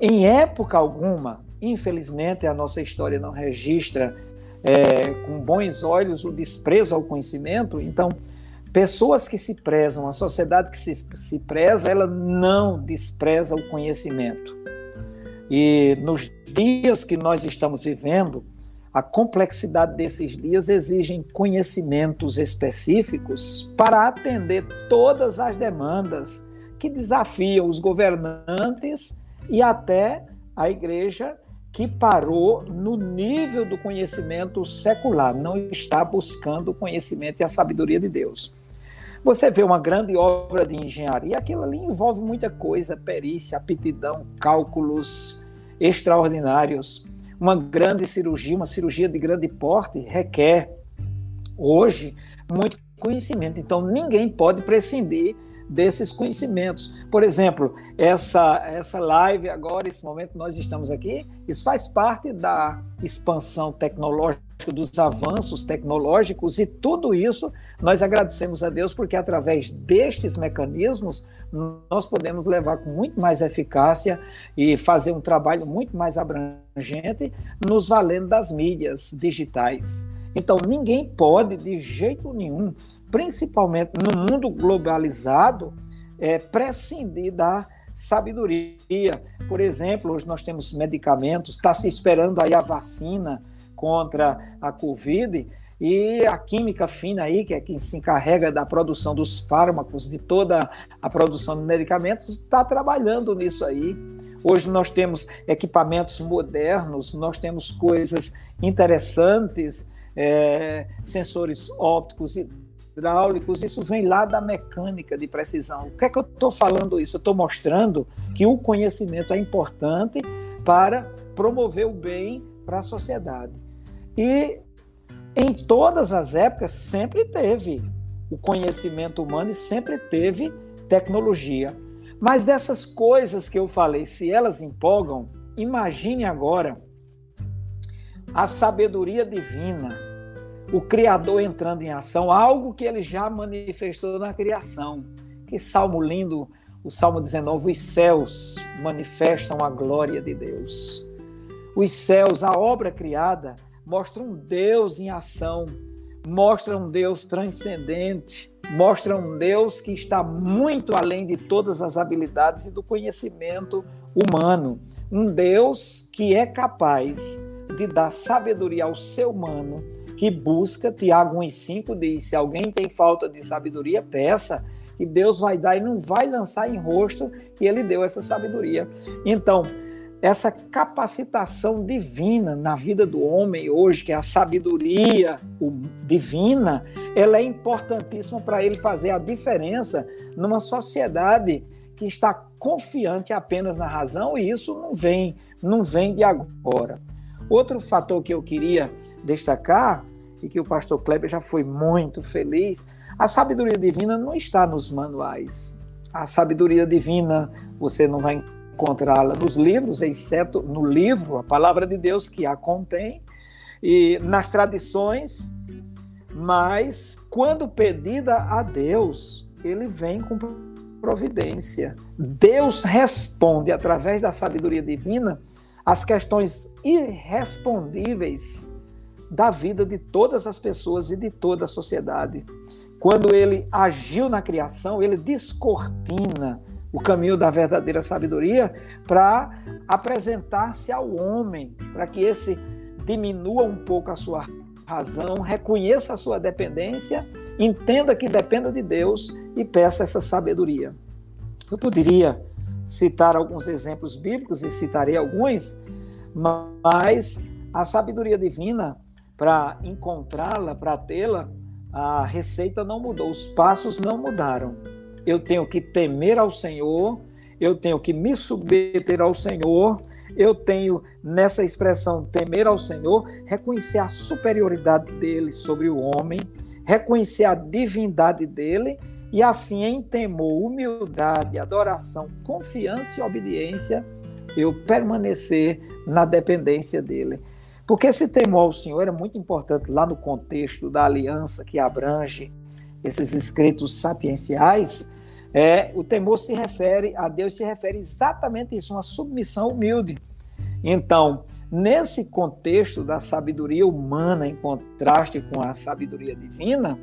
S3: Em época alguma, infelizmente, a nossa história não registra é, com bons olhos o desprezo ao conhecimento, então Pessoas que se prezam, a sociedade que se, se preza, ela não despreza o conhecimento. E nos dias que nós estamos vivendo, a complexidade desses dias exigem conhecimentos específicos para atender todas as demandas que desafiam os governantes e até a igreja que parou no nível do conhecimento secular, não está buscando o conhecimento e a sabedoria de Deus. Você vê uma grande obra de engenharia, aquilo ali envolve muita coisa, perícia, aptidão, cálculos extraordinários. Uma grande cirurgia, uma cirurgia de grande porte, requer hoje muito conhecimento. Então, ninguém pode prescindir desses conhecimentos. Por exemplo, essa, essa live agora, esse momento nós estamos aqui, isso faz parte da expansão tecnológica, dos avanços tecnológicos e tudo isso nós agradecemos a Deus porque através destes mecanismos nós podemos levar com muito mais eficácia e fazer um trabalho muito mais abrangente nos valendo das mídias digitais. Então, ninguém pode, de jeito nenhum, principalmente no mundo globalizado, é, prescindir da sabedoria. Por exemplo, hoje nós temos medicamentos, está se esperando aí a vacina contra a Covid, e a química fina aí, que é quem se encarrega da produção dos fármacos, de toda a produção de medicamentos, está trabalhando nisso aí. Hoje nós temos equipamentos modernos, nós temos coisas interessantes é, sensores ópticos e hidráulicos, isso vem lá da mecânica de precisão. O que é que eu estou falando isso? Eu estou mostrando que o conhecimento é importante para promover o bem para a sociedade. E em todas as épocas sempre teve o conhecimento humano e sempre teve tecnologia. Mas dessas coisas que eu falei, se elas empolgam, imagine agora a sabedoria divina, o Criador entrando em ação, algo que ele já manifestou na criação. Que salmo lindo, o Salmo 19: os céus manifestam a glória de Deus. Os céus, a obra criada, mostra um Deus em ação, mostra um Deus transcendente, mostra um Deus que está muito além de todas as habilidades e do conhecimento humano. Um Deus que é capaz de dar sabedoria ao ser humano que busca. Tiago 1,5 diz: se alguém tem falta de sabedoria, peça, que Deus vai dar e não vai lançar em rosto que ele deu essa sabedoria. Então, essa capacitação divina na vida do homem hoje, que é a sabedoria divina, ela é importantíssima para ele fazer a diferença numa sociedade que está confiante apenas na razão e isso não vem, não vem de agora. Outro fator que eu queria destacar e que o pastor Kleber já foi muito feliz, a sabedoria divina não está nos manuais. A sabedoria divina você não vai encontrá-la nos livros, exceto no livro, a palavra de Deus que a contém, e nas tradições, mas quando pedida a Deus, ele vem com providência. Deus responde através da sabedoria divina as questões irrespondíveis da vida de todas as pessoas e de toda a sociedade. Quando ele agiu na criação, ele descortina o caminho da verdadeira sabedoria para apresentar-se ao homem, para que esse diminua um pouco a sua razão, reconheça a sua dependência, entenda que dependa de Deus e peça essa sabedoria. Eu poderia citar alguns exemplos bíblicos e citarei alguns, mas a sabedoria divina, para encontrá-la, para tê-la, a receita não mudou, os passos não mudaram eu tenho que temer ao Senhor, eu tenho que me submeter ao Senhor, eu tenho, nessa expressão, temer ao Senhor, reconhecer a superioridade dele sobre o homem, reconhecer a divindade dele e assim, em temor, humildade, adoração, confiança e obediência, eu permanecer na dependência dele. Porque esse temor ao Senhor é muito importante lá no contexto da aliança que abrange esses escritos sapienciais, é, o temor se refere a Deus, se refere exatamente a isso, uma submissão humilde. Então, nesse contexto da sabedoria humana em contraste com a sabedoria divina,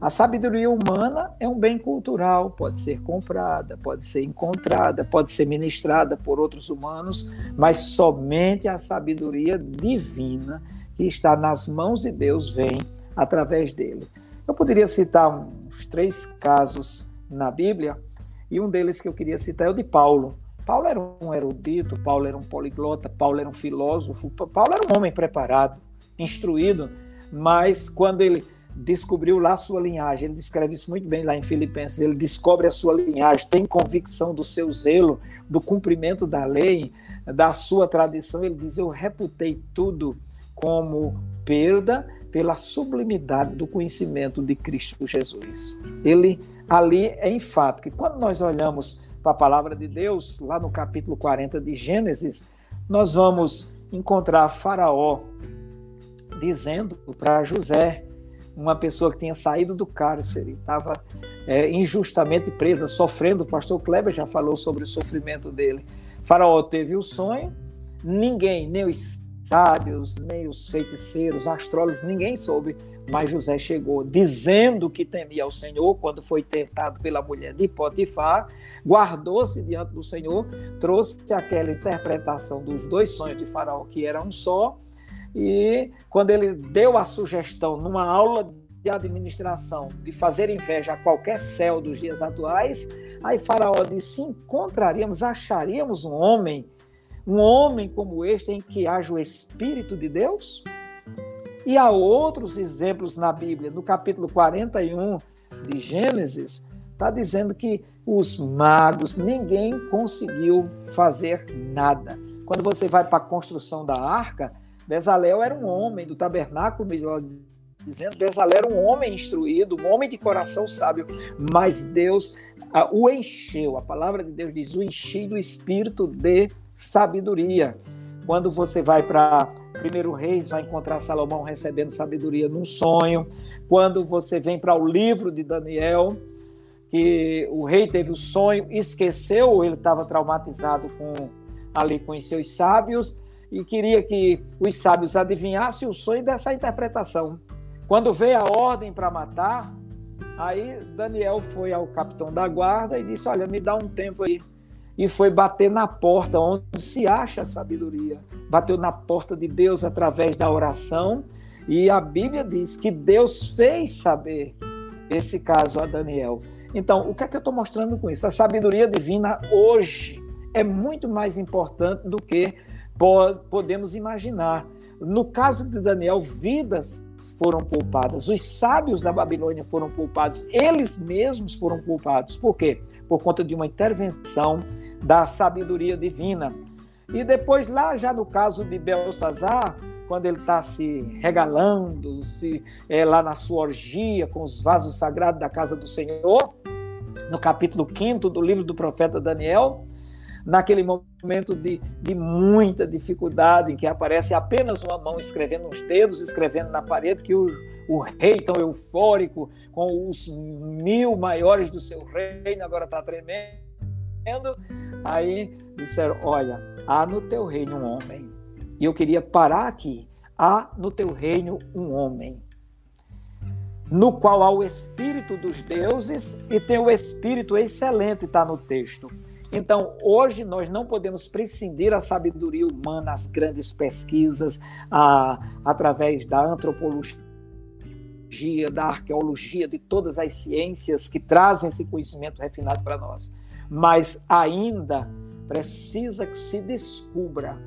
S3: a sabedoria humana é um bem cultural, pode ser comprada, pode ser encontrada, pode ser ministrada por outros humanos, mas somente a sabedoria divina que está nas mãos de Deus vem através dele. Eu poderia citar uns três casos na Bíblia, e um deles que eu queria citar é o de Paulo. Paulo era um erudito, Paulo era um poliglota, Paulo era um filósofo, Paulo era um homem preparado, instruído, mas quando ele descobriu lá a sua linhagem, ele descreve isso muito bem lá em Filipenses, ele descobre a sua linhagem, tem convicção do seu zelo, do cumprimento da lei, da sua tradição, ele diz: Eu reputei tudo como perda pela sublimidade do conhecimento de Cristo Jesus. Ele ali é enfático. E quando nós olhamos para a palavra de Deus, lá no capítulo 40 de Gênesis, nós vamos encontrar Faraó dizendo para José, uma pessoa que tinha saído do cárcere, estava é, injustamente presa, sofrendo. O pastor Kleber já falou sobre o sofrimento dele. Faraó teve o sonho, ninguém, nem os sábios, nem os feiticeiros, astrólogos, ninguém soube, mas José chegou dizendo que temia ao Senhor quando foi tentado pela mulher de Potifar, guardou-se diante do Senhor, trouxe aquela interpretação dos dois sonhos de Faraó, que era um só, e quando ele deu a sugestão numa aula de administração de fazer inveja a qualquer céu dos dias atuais, aí Faraó disse: encontraríamos, acharíamos um homem um homem como este em que haja o Espírito de Deus? E há outros exemplos na Bíblia. No capítulo 41 de Gênesis, está dizendo que os magos, ninguém conseguiu fazer nada. Quando você vai para a construção da arca, Bezalel era um homem do tabernáculo, dizendo, Bezalel era um homem instruído, um homem de coração sábio, mas Deus uh, o encheu. A palavra de Deus diz: o enchi do espírito de sabedoria. Quando você vai para Primeiro Reis, vai encontrar Salomão recebendo sabedoria num sonho. Quando você vem para o livro de Daniel, que o rei teve o sonho, esqueceu, ele estava traumatizado com ali com os seus sábios e queria que os sábios adivinhassem o sonho dessa interpretação. Quando veio a ordem para matar, aí Daniel foi ao capitão da guarda e disse: Olha, me dá um tempo aí. E foi bater na porta onde se acha a sabedoria. Bateu na porta de Deus através da oração. E a Bíblia diz que Deus fez saber esse caso a Daniel. Então, o que é que eu estou mostrando com isso? A sabedoria divina hoje é muito mais importante do que podemos imaginar. No caso de Daniel, vidas foram poupadas. Os sábios da Babilônia foram poupados. Eles mesmos foram poupados. Por quê? Por conta de uma intervenção da sabedoria divina. E depois, lá já no caso de Belsazar, quando ele está se regalando, se, é, lá na sua orgia com os vasos sagrados da casa do Senhor, no capítulo 5 do livro do profeta Daniel, naquele momento de, de muita dificuldade, em que aparece apenas uma mão escrevendo os dedos, escrevendo na parede, que o, o rei tão eufórico, com os mil maiores do seu reino, agora está tremendo. Aí disseram: Olha, há no teu reino um homem. E eu queria parar aqui. Há no teu reino um homem no qual há o espírito dos deuses e tem o espírito excelente, está no texto. Então, hoje nós não podemos prescindir a sabedoria humana, as grandes pesquisas, a, através da antropologia, da arqueologia, de todas as ciências que trazem esse conhecimento refinado para nós. Mas ainda precisa que se descubra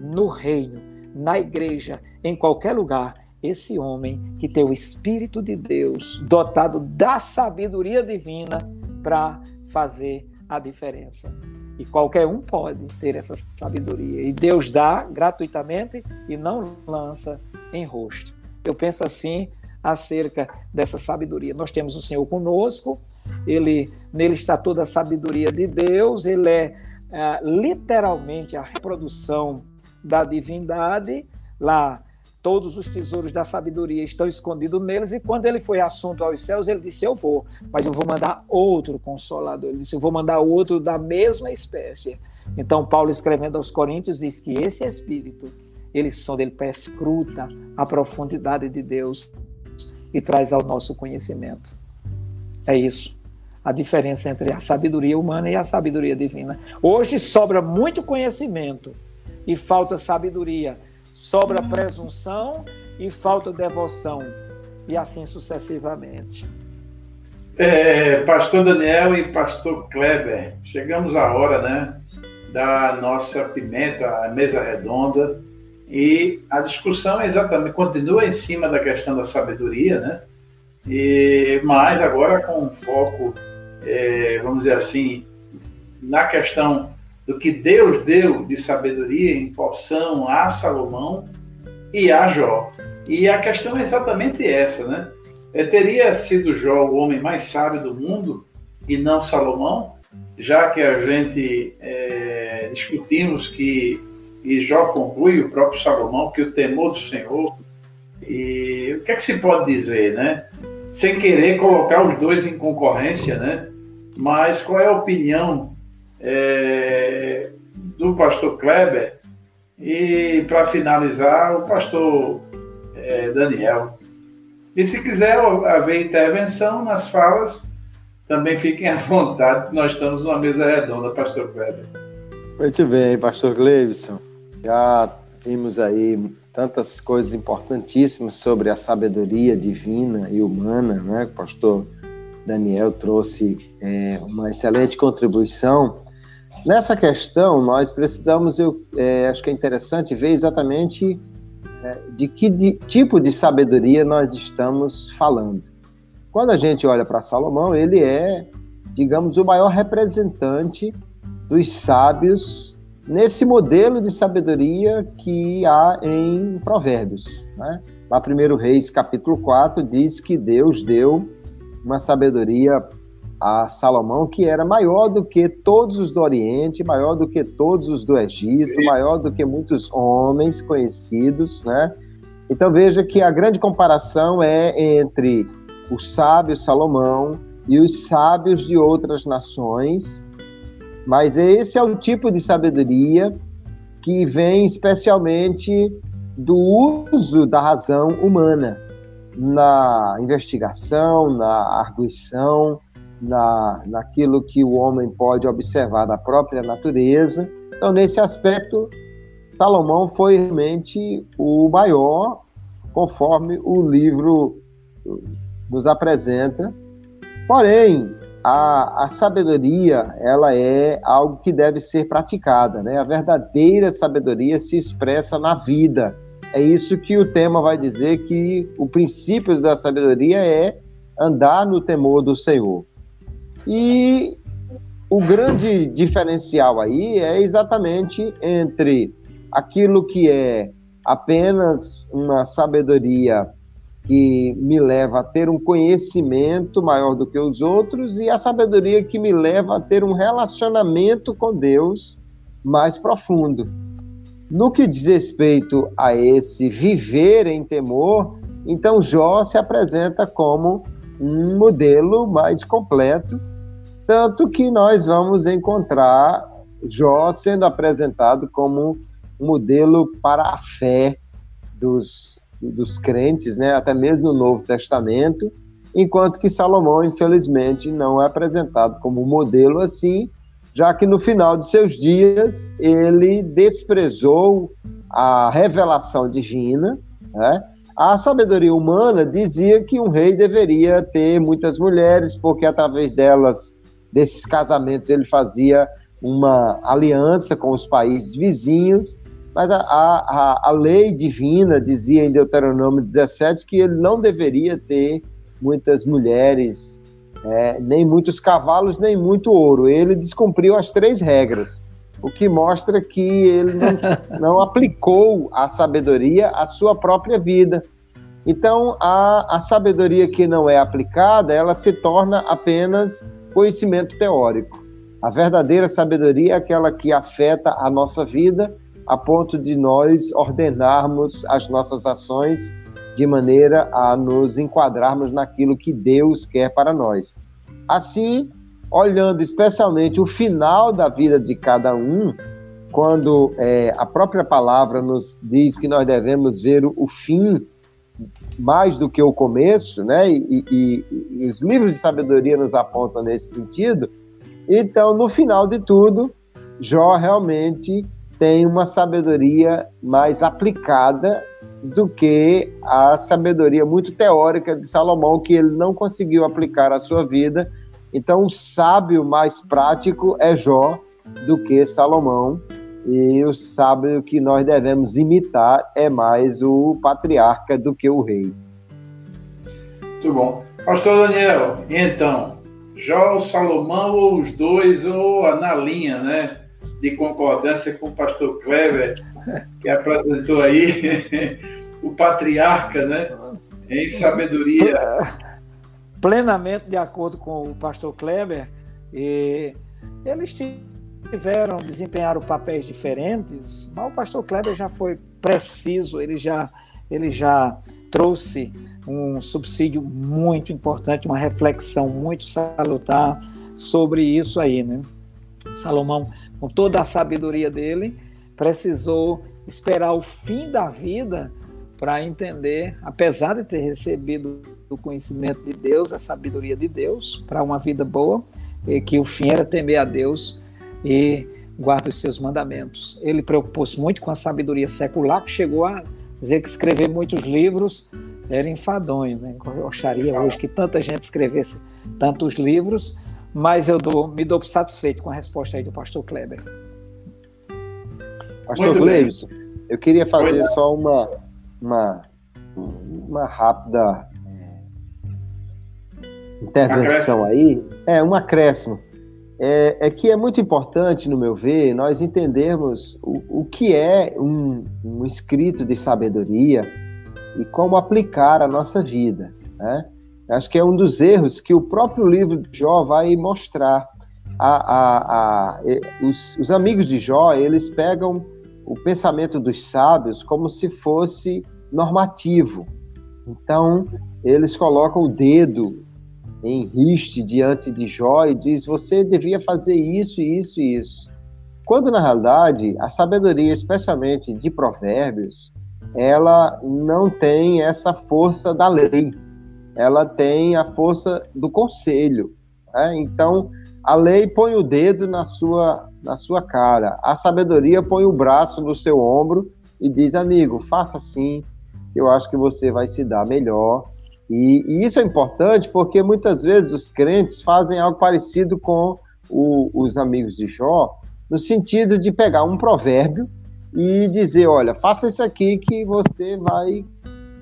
S3: no reino, na igreja, em qualquer lugar, esse homem que tem o Espírito de Deus, dotado da sabedoria divina para fazer a diferença. E qualquer um pode ter essa sabedoria. E Deus dá gratuitamente e não lança em rosto. Eu penso assim acerca dessa sabedoria. Nós temos o Senhor conosco, ele nele está toda a sabedoria de Deus, ele é, é literalmente a reprodução da divindade. Lá todos os tesouros da sabedoria estão escondidos neles, e quando ele foi assunto aos céus, ele disse: Eu vou, mas eu vou mandar outro consolador. Ele disse: Eu vou mandar outro da mesma espécie. Então, Paulo, escrevendo aos Coríntios, diz que esse Espírito, ele sonda, ele perscruta a profundidade de Deus e traz ao nosso conhecimento. É isso. A diferença entre a sabedoria humana e a sabedoria divina. Hoje sobra muito conhecimento e falta sabedoria sobra presunção e falta devoção, e assim sucessivamente.
S1: É, pastor Daniel e pastor Kleber, chegamos à hora, né, da nossa pimenta, a mesa redonda, e a discussão é exatamente continua em cima da questão da sabedoria, né? E mais agora com um foco, é, vamos dizer assim, na questão do que Deus deu de sabedoria em porção a Salomão e a Jó. E a questão é exatamente essa, né? É, teria sido Jó o homem mais sábio do mundo e não Salomão, já que a gente é, discutimos que, e Jó conclui, o próprio Salomão, que o temor do Senhor, e o que é que se pode dizer, né? Sem querer colocar os dois em concorrência, né? Mas qual é a opinião é, do pastor Kleber e, para finalizar, o pastor é, Daniel. E se quiser haver intervenção nas falas, também fiquem à vontade, nós estamos numa mesa redonda, pastor Kleber.
S2: Muito bem, pastor Gleibson. Já vimos aí tantas coisas importantíssimas sobre a sabedoria divina e humana, né? O pastor Daniel trouxe é, uma excelente contribuição Nessa questão, nós precisamos, eu é, acho que é interessante ver exatamente né, de que de, tipo de sabedoria nós estamos falando. Quando a gente olha para Salomão, ele é, digamos, o maior representante dos sábios nesse modelo de sabedoria que há em Provérbios. Né? Lá, 1 Reis, capítulo 4, diz que Deus deu uma sabedoria a Salomão que era maior do que todos os do Oriente, maior do que todos os do Egito, maior do que muitos homens conhecidos, né? Então veja que a grande comparação é entre o sábio Salomão e os sábios de outras nações, mas esse é o tipo de sabedoria que vem especialmente do uso da razão humana na investigação, na arguição, na, naquilo que o homem pode observar da própria natureza. Então, nesse aspecto, Salomão foi realmente o maior, conforme o livro nos apresenta. Porém, a, a, sabedoria ela é algo que deve ser praticada, né? A verdadeira sabedoria se expressa na vida. É isso que o tema vai dizer que o princípio da sabedoria é andar no temor do Senhor. E o grande diferencial aí é exatamente entre aquilo que é apenas uma sabedoria que me leva a ter um conhecimento maior do que os outros e a sabedoria que me leva a ter um relacionamento com Deus mais profundo. No que diz respeito a esse viver em temor, então Jó se apresenta como um modelo mais completo tanto que nós vamos encontrar Jó sendo apresentado como um modelo para a fé dos, dos crentes, né? até mesmo no Novo Testamento, enquanto que Salomão, infelizmente, não é apresentado como modelo assim, já que no final de seus dias ele desprezou a revelação divina, né? A sabedoria humana dizia que um rei deveria ter muitas mulheres, porque através delas desses casamentos ele fazia uma aliança com os países vizinhos, mas a, a, a lei divina dizia em Deuteronômio 17 que ele não deveria ter muitas mulheres, é, nem muitos cavalos, nem muito ouro. Ele descumpriu as três regras, o que mostra que ele não, não aplicou a sabedoria à sua própria vida. Então, a, a sabedoria que não é aplicada, ela se torna apenas conhecimento teórico. A verdadeira sabedoria é aquela que afeta a nossa vida a ponto de nós ordenarmos as nossas ações de maneira a nos enquadrarmos naquilo que Deus quer para nós. Assim, olhando especialmente o final da vida de cada um, quando é, a própria palavra nos diz que nós devemos ver o, fim mais do que o começo, né? E, e, e, os livros de sabedoria nos apontam nesse sentido. Então, no final de tudo, Jó realmente tem uma sabedoria mais aplicada do que a sabedoria muito teórica de Salomão, que ele não conseguiu aplicar à sua vida. Então, o sábio mais prático é Jó do que Salomão. E o sábio que nós devemos imitar é mais o patriarca do que o rei.
S1: Muito bom. Pastor Daniel, e então, Jó, Salomão ou os dois, ou na linha, né? De concordância com o pastor Kleber, que apresentou aí o patriarca, né? Em sabedoria.
S3: Plenamente de acordo com o pastor Kleber, e eles tinham tiveram, desempenharam papéis diferentes, mas o pastor Kleber já foi preciso, ele já, ele já trouxe um subsídio muito importante, uma reflexão muito salutar sobre isso aí, né? Salomão, com toda a sabedoria dele, precisou esperar o fim da vida para entender, apesar de ter recebido o conhecimento de Deus, a sabedoria de Deus para uma vida boa, e que o fim era temer a Deus e guarda os seus mandamentos. Ele preocupou-se muito com a sabedoria secular, que chegou a dizer que escrever muitos livros era enfadonho. Né? Eu acharia hoje que tanta gente escrevesse tantos livros, mas eu dou, me dou satisfeito com a resposta aí do pastor Kleber.
S2: Pastor Cleibson, eu queria fazer só uma, uma, uma rápida é, intervenção aí, é um acréscimo. É, é, que é muito importante, no meu ver, nós entendermos o, o que é um, um escrito de sabedoria e como aplicar a nossa vida. Né? Acho que é um dos erros que o próprio livro de Jó vai mostrar. A, a, a, os, os amigos de Jó, eles pegam o pensamento dos sábios como se fosse normativo. Então, eles colocam o dedo em riste diante de Jó e diz: você devia fazer isso, isso e isso. Quando na realidade a sabedoria, especialmente de Provérbios, ela não tem essa força da lei, ela tem a força do conselho. Né? Então, a lei põe o dedo na sua, na sua cara, a sabedoria põe o braço no seu ombro e diz: amigo, faça assim, eu acho que você vai se dar melhor. E, e isso é importante porque muitas vezes os crentes fazem algo parecido com o, os amigos de Jó, no sentido de pegar um provérbio e dizer: olha, faça isso aqui que você vai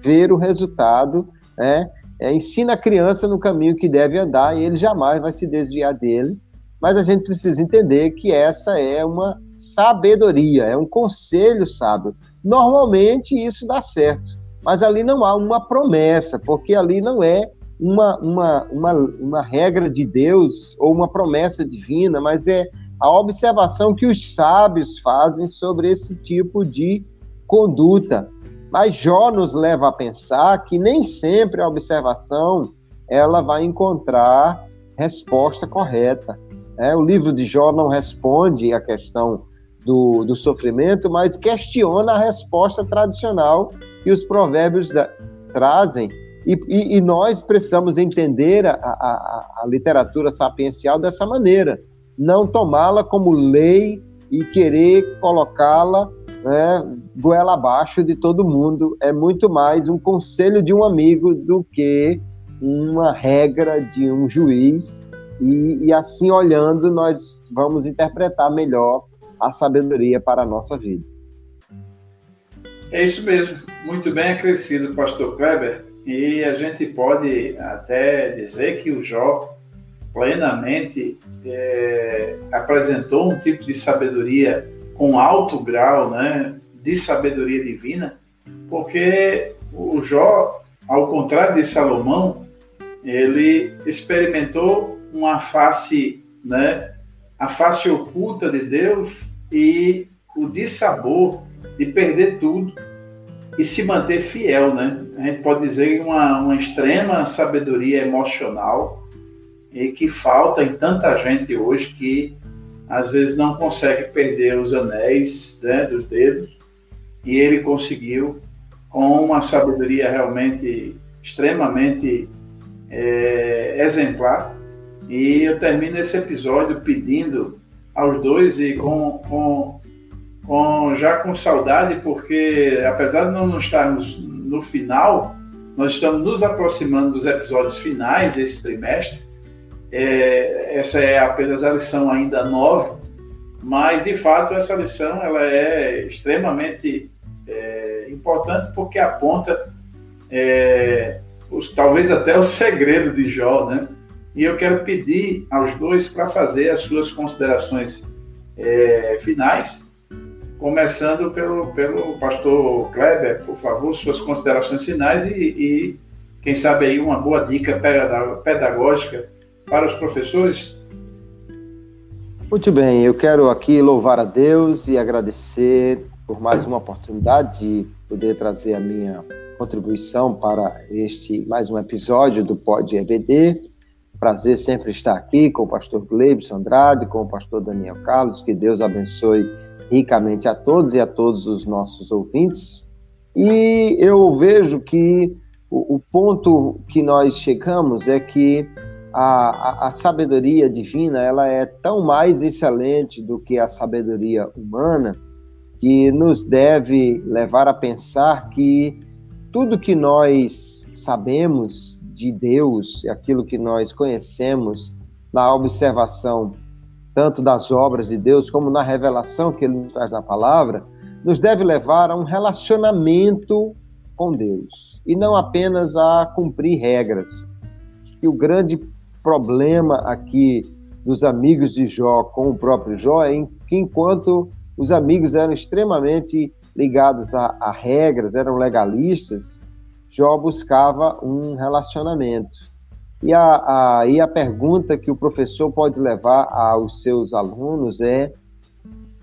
S2: ver o resultado, né? É, ensina a criança no caminho que deve andar e ele jamais vai se desviar dele. Mas a gente precisa entender que essa é uma sabedoria, é um conselho sábio. Normalmente isso dá certo, mas ali não há uma promessa, porque ali não é uma, uma, uma, uma regra de Deus ou uma promessa divina, mas é a observação que os sábios fazem sobre esse tipo de conduta. Mas Jó nos leva a pensar que nem sempre a observação ela vai encontrar resposta correta. É, o livro de Jó não responde a questão do, do sofrimento, mas questiona a resposta tradicional que os provérbios da, trazem. E, e, e, nós precisamos entender a, a, a literatura sapiencial dessa maneira, não tomá-la como lei e querer colocá-la né, goela abaixo de todo mundo. É muito mais um conselho de um amigo do que uma regra de um juiz. E, e assim, olhando, nós vamos interpretar melhor a sabedoria para a nossa vida.
S1: É isso mesmo, muito bem acrescido, pastor Kleber. E a gente pode até dizer que o Jó plenamente é, apresentou um tipo de sabedoria com alto grau né, de sabedoria divina, porque o Jó, ao contrário de Salomão, ele experimentou uma face, né, a face oculta de Deus e o dissabor de perder tudo e se manter fiel, né? A gente pode dizer uma, uma extrema sabedoria emocional e que falta em tanta gente hoje que às vezes não consegue perder os anéis né, dos dedos, e ele conseguiu, com uma sabedoria realmente extremamente é, exemplar. E eu termino esse episódio pedindo aos dois e com, com, com já com saudade, porque apesar de não estarmos no final, nós estamos nos aproximando dos episódios finais desse trimestre é, essa é apenas a lição ainda nove, mas de fato essa lição ela é extremamente é, importante porque aponta é, os, talvez até o segredo de Jó, né? E eu quero pedir aos dois para fazer as suas considerações é, finais, começando pelo, pelo pastor Kleber, por favor, suas considerações finais e, e quem sabe aí uma boa dica pedagógica para os professores?
S2: Muito bem, eu quero aqui louvar a Deus e agradecer por mais uma oportunidade de poder trazer a minha contribuição para este mais um episódio do Pod EBD. Prazer sempre estar aqui com o pastor Gleibson Andrade, com o pastor Daniel Carlos. Que Deus abençoe ricamente a todos e a todos os nossos ouvintes. E eu vejo que o, o ponto que nós chegamos é que a, a, a, sabedoria divina ela é tão mais excelente do que a sabedoria humana que nos deve levar a pensar que tudo que nós sabemos de Deus, aquilo que nós conhecemos na observação tanto das obras de Deus como na revelação que ele nos traz na palavra, nos deve levar a um relacionamento com Deus e não apenas a cumprir regras. E o grande problema aqui dos amigos de Jó com o próprio Jó é que enquanto os amigos eram extremamente ligados a, a regras, eram legalistas, Jó buscava um relacionamento. E a, a, e a pergunta que o professor pode levar aos seus alunos é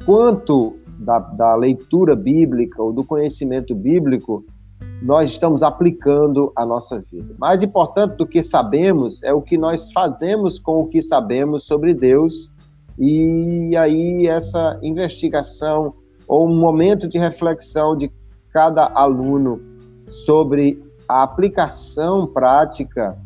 S2: quanto da, da leitura bíblica ou do conhecimento bíblico nós estamos aplicando à nossa vida. Mais importante do que sabemos é o que nós fazemos com o que sabemos sobre Deus, e aí essa investigação ou um momento de reflexão de cada aluno sobre a aplicação prática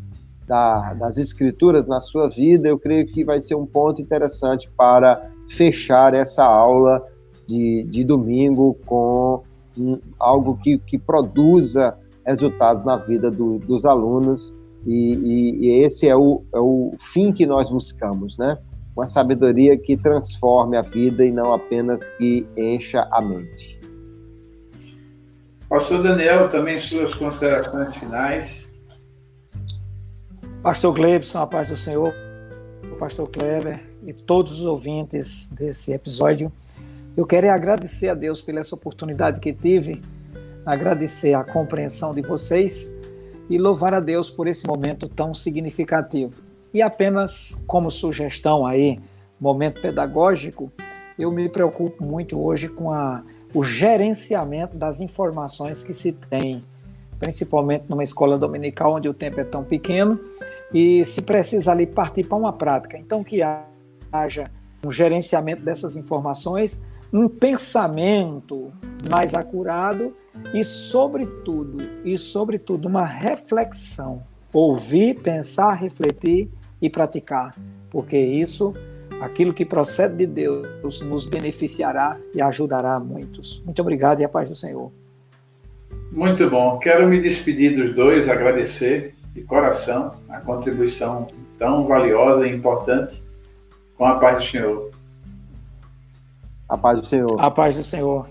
S2: da, das escrituras na sua vida, eu creio que vai ser um ponto interessante para fechar essa aula de, de domingo com um, algo que, que produza resultados na vida do, dos alunos, e, e, e esse é o, é o fim que nós buscamos, né? Uma sabedoria que transforme a vida e não apenas que encha a mente.
S1: Pastor Daniel, também suas considerações finais.
S3: Pastor Glebson, a paz do Senhor, Pastor Kleber e todos os ouvintes desse episódio. Eu quero agradecer a Deus pela essa oportunidade que tive, agradecer a compreensão de vocês e louvar a Deus por esse momento tão significativo. E apenas como sugestão aí, momento pedagógico, eu me preocupo muito hoje com a, o gerenciamento das informações que se tem, principalmente numa escola dominical onde o tempo é tão pequeno e se precisa ali partir para uma prática. Então, que haja um gerenciamento dessas informações, um pensamento mais acurado e, sobretudo, e sobretudo, uma reflexão. Ouvir, pensar, refletir e praticar, porque isso, aquilo que procede de Deus, nos beneficiará e ajudará muitos. Muito obrigado e a paz do Senhor.
S1: Muito bom. Quero me despedir dos dois, agradecer de coração a contribuição tão valiosa e importante com a paz do Senhor.
S2: A paz do Senhor.
S3: A paz do Senhor.